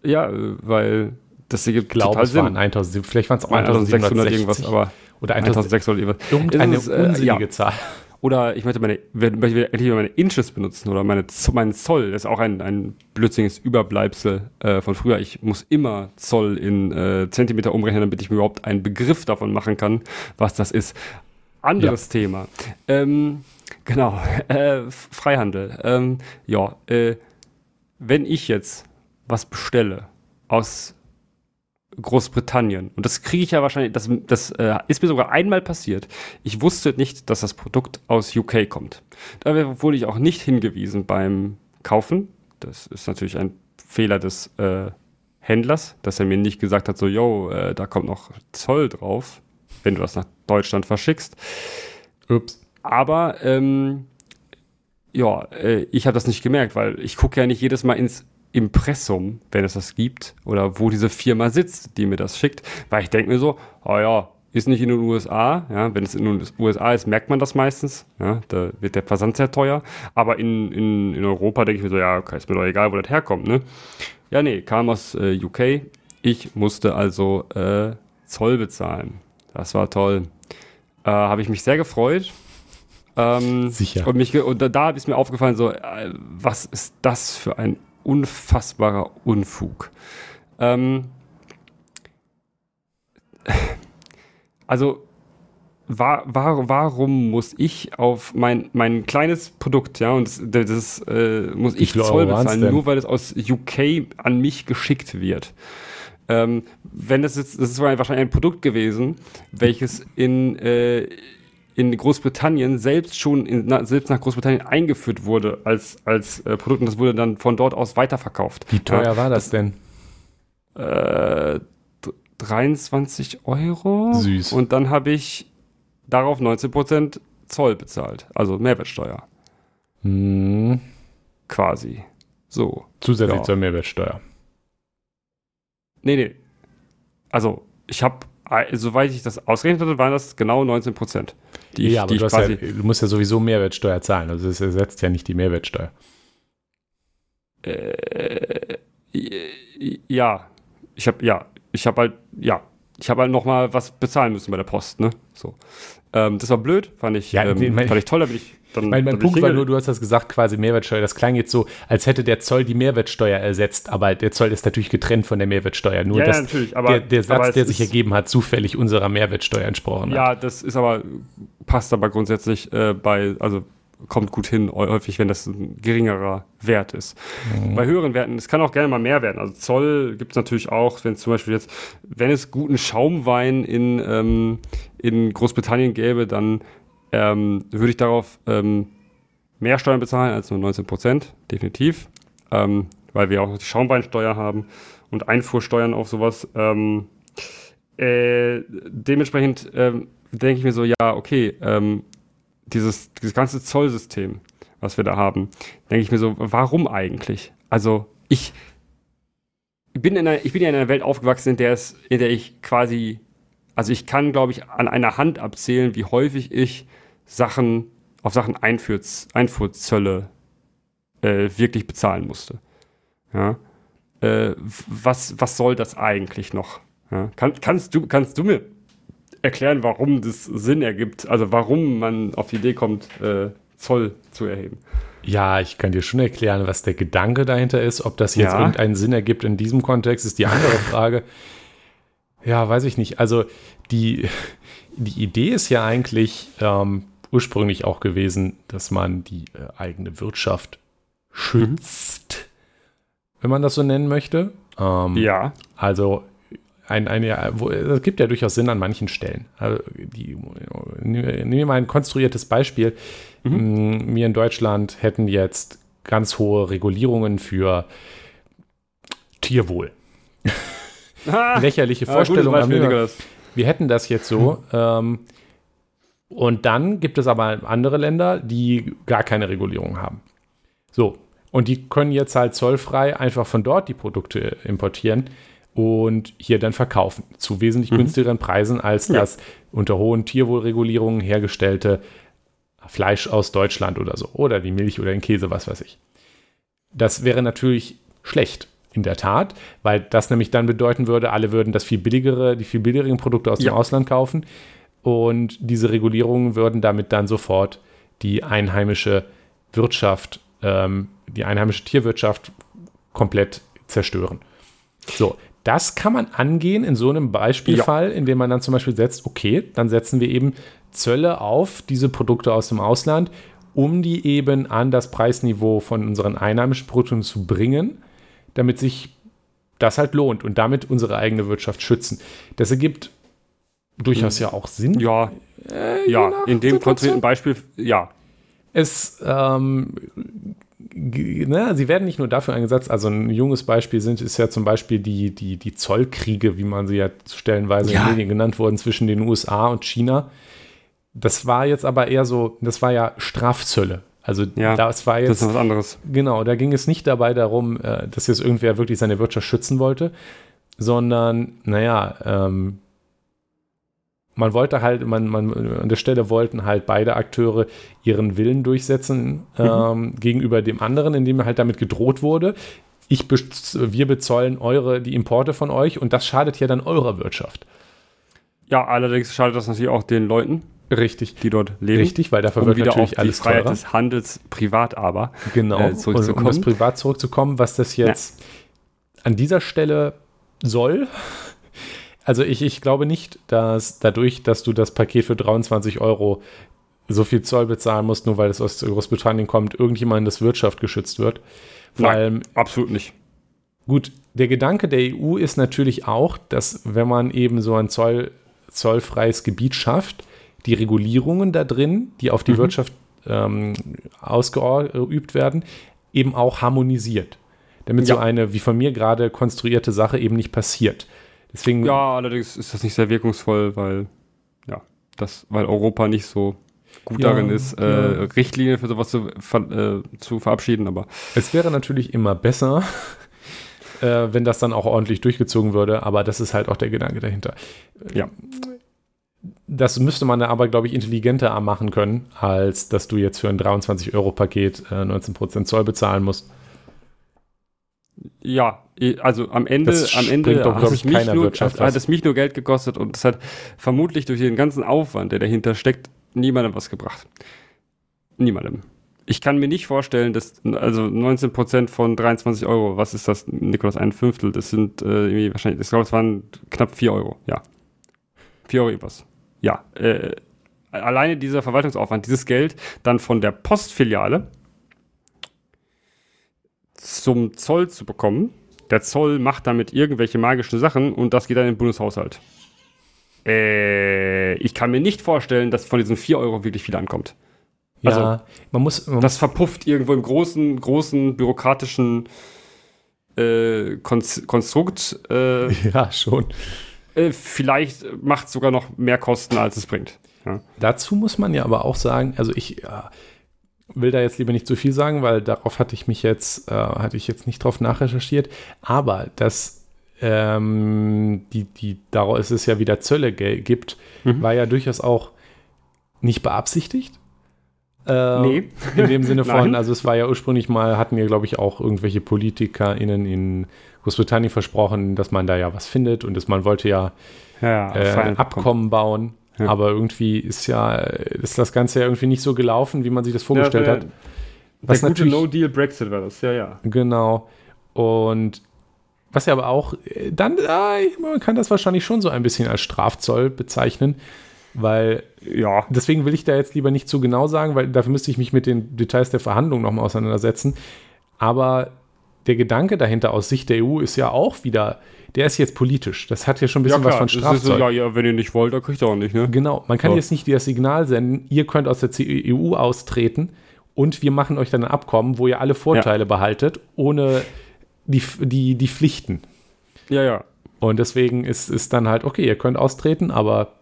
Ja, weil das ergibt glaube, total Sinn. Waren 1000, vielleicht waren es auch 1600 irgendwas, aber oder 1600 irgendwas. Irgendeine ist, äh, unsinnige ja. Zahl. Oder ich möchte meine, möchte endlich meine Inches benutzen oder meine, mein Zoll. Das ist auch ein, ein blödsinniges Überbleibsel äh, von früher. Ich muss immer Zoll in äh, Zentimeter umrechnen, damit ich mir überhaupt einen Begriff davon machen kann, was das ist. Anderes ja. Thema. Ähm, genau, *laughs* äh, Freihandel. Ähm, ja, äh, wenn ich jetzt was bestelle aus Großbritannien, und das kriege ich ja wahrscheinlich, das, das äh, ist mir sogar einmal passiert. Ich wusste nicht, dass das Produkt aus UK kommt. Da wurde ich auch nicht hingewiesen beim Kaufen. Das ist natürlich ein Fehler des äh, Händlers, dass er mir nicht gesagt hat, so, yo, äh, da kommt noch Zoll drauf wenn du das nach Deutschland verschickst. Ups. Aber ähm, ja, äh, ich habe das nicht gemerkt, weil ich gucke ja nicht jedes Mal ins Impressum, wenn es das gibt, oder wo diese Firma sitzt, die mir das schickt, weil ich denke mir so, oh ja, ist nicht in den USA, ja, wenn es in den USA ist, merkt man das meistens, ja, da wird der Versand sehr teuer, aber in, in, in Europa denke ich mir so, ja, okay, ist mir doch egal, wo das herkommt, ne? Ja, nee, kam aus äh, UK, ich musste also äh, Zoll bezahlen. Das war toll. Äh, habe ich mich sehr gefreut. Ähm, Sicher. Und, mich, und da, da ist mir aufgefallen, so, äh, was ist das für ein unfassbarer Unfug? Ähm, also, war, war, warum muss ich auf mein, mein kleines Produkt, ja, und das, das äh, muss ich Zoll bezahlen, nur weil es aus UK an mich geschickt wird? Ähm, wenn das jetzt, das ist wahrscheinlich ein Produkt gewesen, welches in, äh, in Großbritannien selbst schon, in, na, selbst nach Großbritannien eingeführt wurde als, als äh, Produkt und das wurde dann von dort aus weiterverkauft. Wie teuer ja, war das, das denn? Äh, 23 Euro. Süß. Und dann habe ich darauf 19% Zoll bezahlt, also Mehrwertsteuer. Hm. Quasi. So. Zusätzlich ja. zur Mehrwertsteuer. Nee, nee. Also, ich habe, soweit ich das ausgerechnet hatte, waren das genau 19 Prozent. Ja, aber du, ja, du, musst ja sowieso Mehrwertsteuer zahlen. Also, es ersetzt ja nicht die Mehrwertsteuer. Äh, ja. Ich habe, ja. Ich habe halt, ja. Ich habe halt nochmal was bezahlen müssen bei der Post, ne? So. Ähm, das war blöd, fand ich, ja, ähm, fand ich toll, da bin ich, dann. Mein, mein Punkt war nur, du hast das gesagt, quasi Mehrwertsteuer. Das klang jetzt so, als hätte der Zoll die Mehrwertsteuer ersetzt, aber der Zoll ist natürlich getrennt von der Mehrwertsteuer. Nur Ja, ja, dass natürlich, aber- der, der aber Satz, es der sich ergeben hat, zufällig unserer Mehrwertsteuer entsprochen hat. Ja, das ist aber, passt aber grundsätzlich äh, bei, also kommt gut hin, häufig, wenn das ein geringerer Wert ist. Bei höheren Werten, es kann auch gerne mal mehr werden. Also Zoll gibt es natürlich auch, wenn es zum Beispiel jetzt, wenn es guten Schaumwein in, ähm, in Großbritannien gäbe, dann ähm, würde ich darauf ähm, mehr Steuern bezahlen als nur 19 Prozent, definitiv. Ähm, weil wir auch die Schaumweinsteuer haben und Einfuhrsteuern auf sowas. Ähm, äh, dementsprechend ähm, denke ich mir so, ja, okay, ähm, dieses, dieses ganze Zollsystem, was wir da haben, denke ich mir so, warum eigentlich? Also ich bin in einer, ich bin ja in einer Welt aufgewachsen, in der es, in der ich quasi, also ich kann, glaube ich, an einer Hand abzählen, wie häufig ich Sachen auf Sachen Einfuhrz, Einfuhrzölle äh, wirklich bezahlen musste. Ja. Äh, was, was soll das eigentlich noch? Ja. Kann, kannst, du, kannst du mir erklären, warum das Sinn ergibt, also warum man auf die Idee kommt, äh, Zoll zu erheben? Ja, ich kann dir schon erklären, was der Gedanke dahinter ist. Ob das jetzt Ja. irgendeinen Sinn ergibt in diesem Kontext, ist die andere Frage. Ja, weiß ich nicht. Also die, die Idee ist ja eigentlich ähm, ursprünglich auch gewesen, dass man die äh, eigene Wirtschaft schützt, wenn man das so nennen möchte. Ähm, Ja. Also ein, ein, es gibt ja durchaus Sinn an manchen Stellen. Also die, nehmen wir mal ein konstruiertes Beispiel. Mm, Wir in Deutschland hätten jetzt ganz hohe Regulierungen für Tierwohl. Ah, Lächerliche ah, Vorstellung. Beispiel, wir, wir hätten das jetzt so. Ähm, und dann gibt es aber andere Länder, die gar keine Regulierung haben. So. Und die können jetzt halt zollfrei einfach von dort die Produkte importieren und hier dann verkaufen. Zu wesentlich günstigeren Preisen als Ja. das unter hohen Tierwohlregulierungen hergestellte Fleisch aus Deutschland oder so. Oder die Milch oder den Käse, was weiß ich. Das wäre natürlich schlecht. In der Tat, weil das nämlich dann bedeuten würde, alle würden das viel billigere, die viel billigeren Produkte aus Ja. dem Ausland kaufen und diese Regulierungen würden damit dann sofort die einheimische Wirtschaft, ähm, die einheimische Tierwirtschaft komplett zerstören. So, das kann man angehen in so einem Beispielfall, indem man dann zum Beispiel setzt, okay, dann setzen wir eben Zölle auf diese Produkte aus dem Ausland, um die eben an das Preisniveau von unseren einheimischen Produkten zu bringen, damit sich das halt lohnt und damit unsere eigene Wirtschaft schützen. Das ergibt durchaus ja auch Sinn. Ja, Äh, ja, in dem konkreten Beispiel, ja. Es, ähm, g- ne, sie werden nicht nur dafür eingesetzt, also ein junges Beispiel sind, ist ja zum Beispiel die, die, die Zollkriege, wie man sie ja stellenweise Ja. in den Medien genannt wurden, zwischen den USA und China. Das war jetzt aber eher so, das war ja Strafzölle. Also Ja, das war Das jetzt, ist was anderes. genau, da ging es nicht dabei darum, äh, dass jetzt irgendwer wirklich seine Wirtschaft schützen wollte, sondern, naja, ähm, man wollte halt, man, man, an der Stelle wollten halt beide Akteure ihren Willen durchsetzen ähm, gegenüber dem anderen, indem halt damit gedroht wurde. Ich bez- wir bezollen eure, die Importe von euch und das schadet ja dann eurer Wirtschaft. Ja, allerdings schadet das natürlich auch den Leuten, Richtig. die dort leben. Richtig, weil dafür Um wird wieder auf natürlich die alles Freiheit teurer. des Handels privat aber. Genau, äh, und zurückzukommen. um das privat zurückzukommen, was das jetzt an dieser Stelle soll. Also ich, ich glaube nicht, dass dadurch, dass du das Paket für 23 Euro so viel Zoll bezahlen musst, nur weil es aus Großbritannien kommt, irgendjemandes Wirtschaft geschützt wird. Vor Nein. allem, Absolut nicht. gut, der Gedanke der EU ist natürlich auch, dass wenn man eben so ein Zoll, zollfreies Gebiet schafft, die Regulierungen da drin, die auf die Mhm. Wirtschaft ähm, ausgeübt werden, eben auch harmonisiert. Damit so Ja. eine, wie von mir gerade konstruierte Sache eben nicht passiert. Deswegen, Ja, allerdings ist das nicht sehr wirkungsvoll, weil, ja, das, weil Europa nicht so gut Ja, darin ist, äh, ja. Richtlinien für sowas zu, ver, äh, zu verabschieden, aber es wäre natürlich immer besser, *laughs* äh, wenn das dann auch ordentlich durchgezogen würde, aber das ist halt auch der Gedanke dahinter. Ja. Das müsste man aber, glaube ich, intelligenter machen können, als dass du jetzt für ein 23-Euro-Paket äh, 19% Zoll bezahlen musst. Ja, also am Ende, Das am Ende doch, hat es mich nur, hat, es mich nur Geld gekostet und es hat vermutlich durch den ganzen Aufwand, der dahinter steckt, niemandem was gebracht. Niemandem. Ich kann mir nicht vorstellen, dass, also 19% von 23 Euro, was ist das, Nikolas, ein Fünftel, das sind äh, irgendwie wahrscheinlich, ich glaube, es waren knapp 4 Euro, ja. 4 Euro irgendwas. Ja, äh, alleine dieser Verwaltungsaufwand, dieses Geld dann von der Postfiliale zum Zoll zu bekommen. Der Zoll macht damit irgendwelche magischen Sachen und das geht dann in den Bundeshaushalt. Äh, ich kann mir nicht vorstellen, dass von diesen 4 Euro wirklich viel ankommt. Also, ja, man muss. Man das verpufft irgendwo im großen, großen bürokratischen äh, Konstrukt. Äh, *laughs* ja, schon. Äh, vielleicht macht es sogar noch mehr Kosten, als es bringt. Ja. Dazu muss man ja aber auch sagen, also ich ja, will da jetzt lieber nicht zu viel sagen, weil darauf hatte ich mich jetzt, äh, hatte ich jetzt nicht drauf nachrecherchiert. Aber dass ähm, die, die, daraus es ja wieder Zölle gibt, mhm. war ja durchaus auch nicht beabsichtigt. Äh, nee. In dem Sinne *laughs* von, also es war ja ursprünglich mal, hatten ja, glaube ich, auch irgendwelche PolitikerInnen in Großbritannien versprochen, dass man da ja was findet und dass man wollte ja, ja äh, ein Abkommen bauen. Ja. Aber irgendwie ist ja, ist das Ganze ja irgendwie nicht so gelaufen, wie man sich das vorgestellt ja, der, hat. Was der gute No-Deal-Brexit war das, ja, ja. Genau. Und was ja aber auch, dann, äh, man kann das wahrscheinlich schon so ein bisschen als Strafzoll bezeichnen, weil, ja, deswegen will ich da jetzt lieber nicht zu genau sagen, weil dafür müsste ich mich mit den Details der Verhandlungen nochmal auseinandersetzen. Aber der Gedanke dahinter aus Sicht der EU ist ja auch wieder, der ist jetzt politisch. Das hat ja schon ein bisschen ja, was von Strafzoll. ja, ja, wenn ihr nicht wollt, dann kriegt ihr auch nicht, ne? Genau. Man kann so. jetzt nicht das Signal senden, ihr könnt aus der EU austreten und wir machen euch dann ein Abkommen, wo ihr alle Vorteile ja. behaltet, ohne die, die, die Pflichten. Ja, ja. Und deswegen ist, ist dann halt, okay, ihr könnt austreten, aber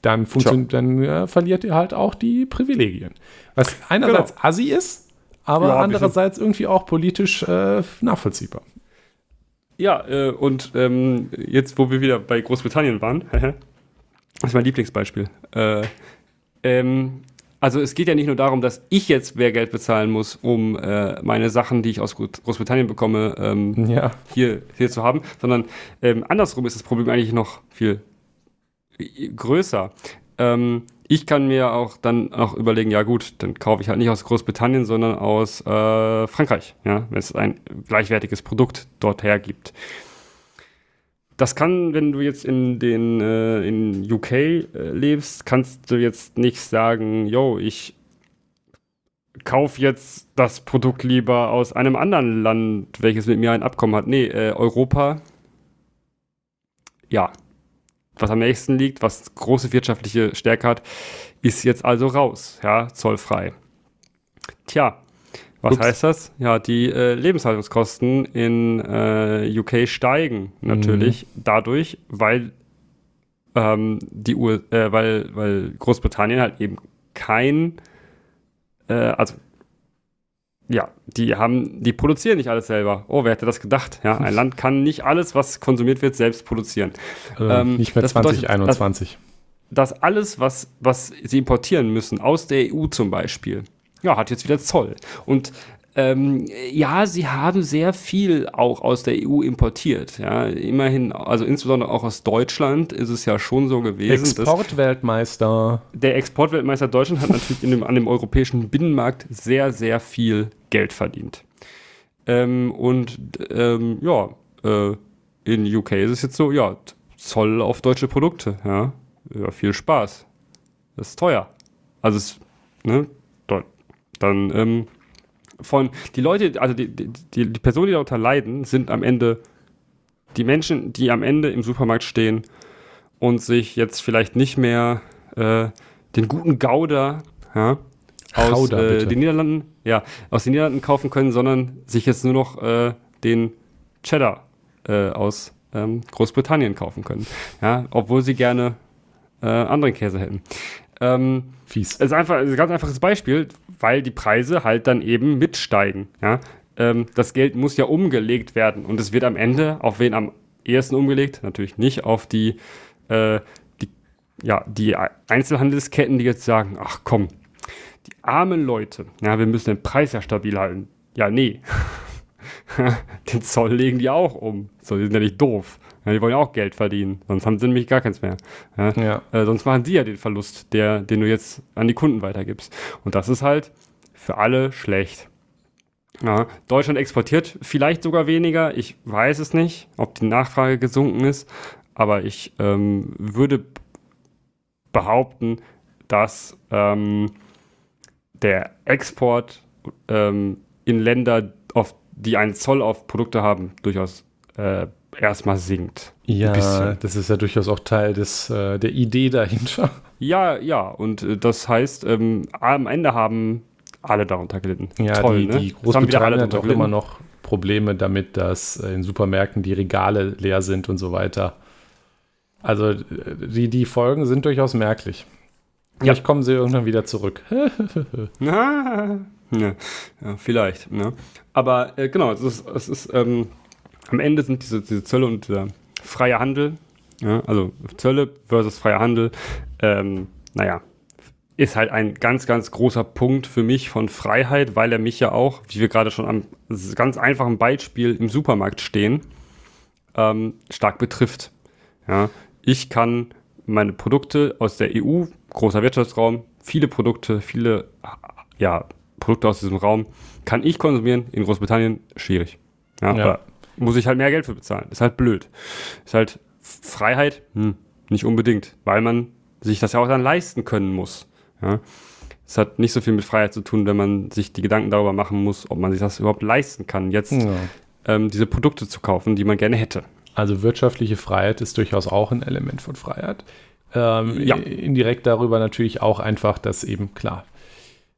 dann, dann äh, verliert ihr halt auch die Privilegien. Was einerseits genau. assi ist, aber ja, andererseits irgendwie auch politisch äh, nachvollziehbar. Ja, äh, und ähm, jetzt, wo wir wieder bei Großbritannien waren, *laughs* das ist mein Lieblingsbeispiel. Äh, ähm, also es geht ja nicht nur darum, dass ich jetzt mehr Geld bezahlen muss, um äh, meine Sachen, die ich aus Großbritannien bekomme, ähm, ja. hier, hier zu haben, sondern ähm, andersrum ist das Problem eigentlich noch viel größer. Ähm, ich kann mir auch dann auch überlegen, ja gut, dann kaufe ich halt nicht aus Großbritannien, sondern aus äh, Frankreich, ja, wenn es ein gleichwertiges Produkt dort hergibt. Das kann, wenn du jetzt in den äh, in UK äh, lebst, kannst du jetzt nicht sagen, yo, ich kaufe jetzt das Produkt lieber aus einem anderen Land, welches mit mir ein Abkommen hat. Nee, äh, Europa, ja, was am nächsten liegt, was große wirtschaftliche Stärke hat, ist jetzt also raus, ja, zollfrei. Tja, was Ups. heißt das? Ja, die äh, Lebenshaltungskosten in äh, UK steigen natürlich mhm. dadurch, weil ähm, die U äh, weil, weil Großbritannien halt eben kein, äh, also ja, die haben, die produzieren nicht alles selber. Oh, wer hätte das gedacht? Ja, ein Land kann nicht alles, was konsumiert wird, selbst produzieren. Äh, ähm, nicht mehr 2021. Dass, dass alles, was, was sie importieren müssen, aus der EU zum Beispiel, ja, hat jetzt wieder Zoll. Und ähm, ja, sie haben sehr viel auch aus der EU importiert. Ja, immerhin, also insbesondere auch aus Deutschland ist es ja schon so gewesen. Exportweltmeister. Der Exportweltmeister Deutschland hat natürlich dem, an dem europäischen Binnenmarkt sehr, sehr viel Geld verdient. Ähm, und ähm, ja, äh, in UK ist es jetzt so, ja, Zoll auf deutsche Produkte. Ja, ja viel Spaß. Das ist teuer. Also es, ne, dann ähm, von die Leute, also die, die, die, die Personen, die darunter leiden, sind am Ende die Menschen, die am Ende im Supermarkt stehen und sich jetzt vielleicht nicht mehr äh, den guten Gouda ja, aus Gouda, äh, den Niederlanden, ja, aus den Niederlanden kaufen können, sondern sich jetzt nur noch äh, den Cheddar äh, aus ähm, Großbritannien kaufen können. Ja, obwohl sie gerne äh, anderen Käse hätten. Ähm, Fies. Es ist einfach ein ganz einfaches Beispiel, weil die Preise halt dann eben mitsteigen. Ja? Ähm, das Geld muss ja umgelegt werden und es wird am Ende auf wen am ehesten umgelegt? Natürlich nicht auf die, äh, die, ja, die Einzelhandelsketten, die jetzt sagen, ach komm, die armen Leute, ja, wir müssen den Preis ja stabil halten. Ja, nee. *laughs* den Zoll legen die auch um. So, die sind ja nicht doof. Ja, die wollen ja auch Geld verdienen, sonst haben sie nämlich gar keins mehr. Ja? Ja. Äh, sonst machen sie ja den Verlust, der, den du jetzt an die Kunden weitergibst. Und das ist halt für alle schlecht. Ja, Deutschland exportiert vielleicht sogar weniger. Ich weiß es nicht, ob die Nachfrage gesunken ist, aber ich ähm, würde behaupten, dass ähm, der Export ähm, in Länder, auf, die einen Zoll auf Produkte haben, durchaus äh, erstmal sinkt. Ja, das ist ja durchaus auch Teil des, äh, der Idee dahinter. Ja, ja, und äh, das heißt, ähm, am Ende haben alle darunter gelitten. Ja, Toll, die, ne? die Großbritannien hat auch immer noch Probleme damit, dass äh, in Supermärkten die Regale leer sind und so weiter. Also äh, die, die Folgen sind durchaus merklich. Vielleicht kommen sie irgendwann wieder zurück. *laughs* *laughs* Ja, ja, vielleicht. Ne? Aber äh, genau, es ist, es ist ähm, am Ende sind diese, diese Zölle und dieser freie Handel, ja, also Zölle versus freier Handel, ähm, naja, ist halt ein ganz, ganz großer Punkt für mich von Freiheit, weil er mich ja auch, wie wir gerade schon am ganz einfachen Beispiel im Supermarkt stehen, ähm, stark betrifft. Ja, ich kann meine Produkte aus der EU, großer Wirtschaftsraum, viele Produkte, viele ja, Produkte aus diesem Raum, kann ich konsumieren. In Großbritannien schwierig. Ja, Ja. Muss ich halt mehr Geld für bezahlen. Ist halt blöd. Ist halt Freiheit, hm, nicht unbedingt, weil man sich das ja auch dann leisten können muss. Ja. Es hat nicht so viel mit Freiheit zu tun, wenn man sich die Gedanken darüber machen muss, ob man sich das überhaupt leisten kann, jetzt Ja. ähm, diese Produkte zu kaufen, die man gerne hätte. Also wirtschaftliche Freiheit ist durchaus auch ein Element von Freiheit. Ähm, Ja. Indirekt darüber natürlich auch einfach, dass eben klar,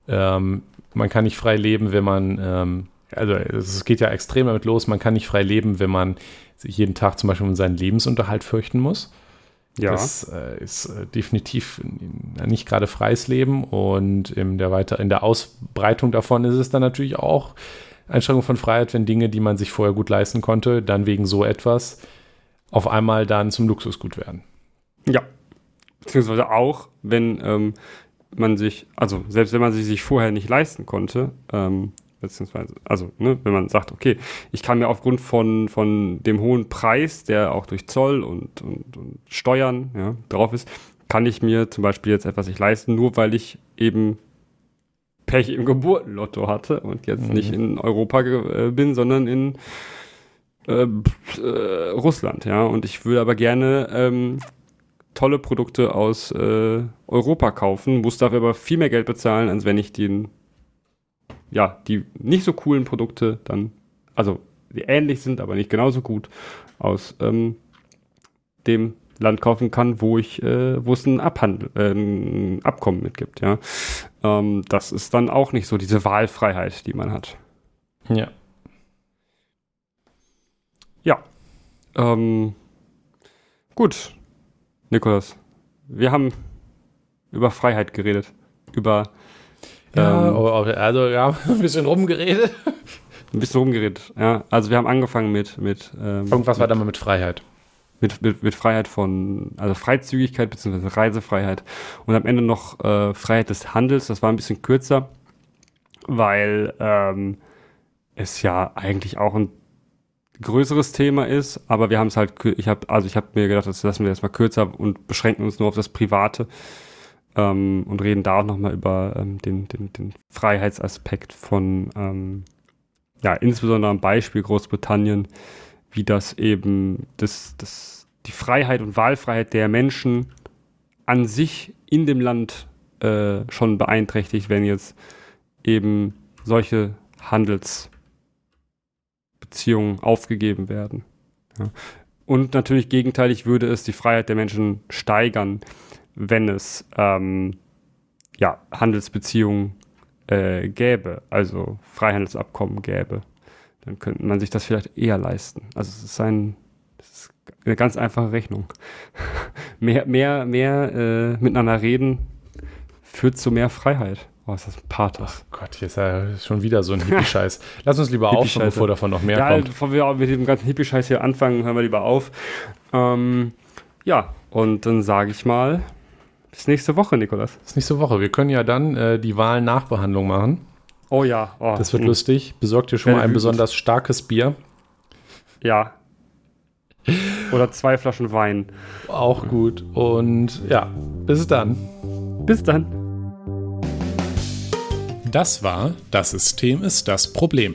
ähm, man kann nicht frei leben, wenn man, ähm, also es geht ja extrem damit los, man kann nicht frei leben, wenn man sich jeden Tag zum Beispiel um seinen Lebensunterhalt fürchten muss. Ja. Das äh, ist äh, definitiv nicht gerade freies Leben und in der, weiter, in der Ausbreitung davon ist es dann natürlich auch Einschränkung von Freiheit, wenn Dinge, die man sich vorher gut leisten konnte, dann wegen so etwas auf einmal dann zum Luxusgut werden. Ja. Beziehungsweise auch, wenn ähm, man sich, also selbst wenn man sie sich vorher nicht leisten konnte, ähm, beziehungsweise, also ne, wenn man sagt, okay, ich kann mir aufgrund von, von dem hohen Preis, der auch durch Zoll und, und, und Steuern ja, drauf ist, kann ich mir zum Beispiel jetzt etwas nicht leisten, nur weil ich eben Pech im Geburtenlotto hatte und jetzt Mhm. nicht in Europa äh, bin, sondern in äh, äh, Russland, ja. Und ich würde aber gerne ähm, tolle Produkte aus äh, Europa kaufen, muss dafür aber viel mehr Geld bezahlen, als wenn ich den, ja, die nicht so coolen Produkte dann, also die ähnlich sind, aber nicht genauso gut, aus ähm, dem Land kaufen kann, wo ich, äh, wo es ein, Abhandel, äh, ein Abkommen mit gibt, ja. Ähm, das ist dann auch nicht so diese Wahlfreiheit, die man hat. Ja. Ja. Ähm, gut, Nikolas. Wir haben über Freiheit geredet. Über Ja, ähm, aber- also ja, *laughs* ein bisschen rumgeredet. ein bisschen rumgeredet. Ja, also wir haben angefangen mit mit ähm, Irgendwas war da mal mit Freiheit. mit, mit, mit Freiheit von, also Freizügigkeit bzw. Reisefreiheit und am Ende noch äh, Freiheit des Handels. Das war ein bisschen kürzer, weil ähm, es ja eigentlich auch ein größeres Thema ist, aber wir haben es halt, ich habe, also ich habe mir gedacht, das lassen wir erstmal kürzer und beschränken uns nur auf das Private ähm, und reden da auch nochmal über ähm, den, den, den Freiheitsaspekt von, ähm, ja, insbesondere am Beispiel Großbritannien, wie das eben das, das, die Freiheit und Wahlfreiheit der Menschen an sich in dem Land äh, schon beeinträchtigt, wenn jetzt eben solche Handelsbeziehungen aufgegeben werden. Ja. Und natürlich gegenteilig würde es die Freiheit der Menschen steigern, wenn es ähm, ja, Handelsbeziehungen äh, gäbe, also Freihandelsabkommen gäbe dann könnte man sich das vielleicht eher leisten. Also es ist ein, es ist eine ganz einfache Rechnung. *laughs* mehr, mehr, mehr äh, miteinander reden führt zu mehr Freiheit. Oh, ist das ein Pathos. Ach Gott, hier ist ja schon wieder so ein Hippie-Scheiß. *laughs* Lass uns lieber aufhören, bevor davon noch mehr Ja, kommt. bevor wir mit dem ganzen Hippie-Scheiß hier anfangen, hören wir lieber auf. Ähm, ja, und dann sage ich mal, bis nächste Woche, Nikolas. Ist nächste Woche. Wir können ja dann äh, die Wahlen-Nachbehandlung machen. Oh ja. Oh, Das wird mm, lustig. Besorgt dir schon Werde mal ein wütend. besonders starkes Bier. Ja. Oder zwei Flaschen Wein. Auch gut. Und ja, bis dann. Bis dann. Das war Das System ist das Problem.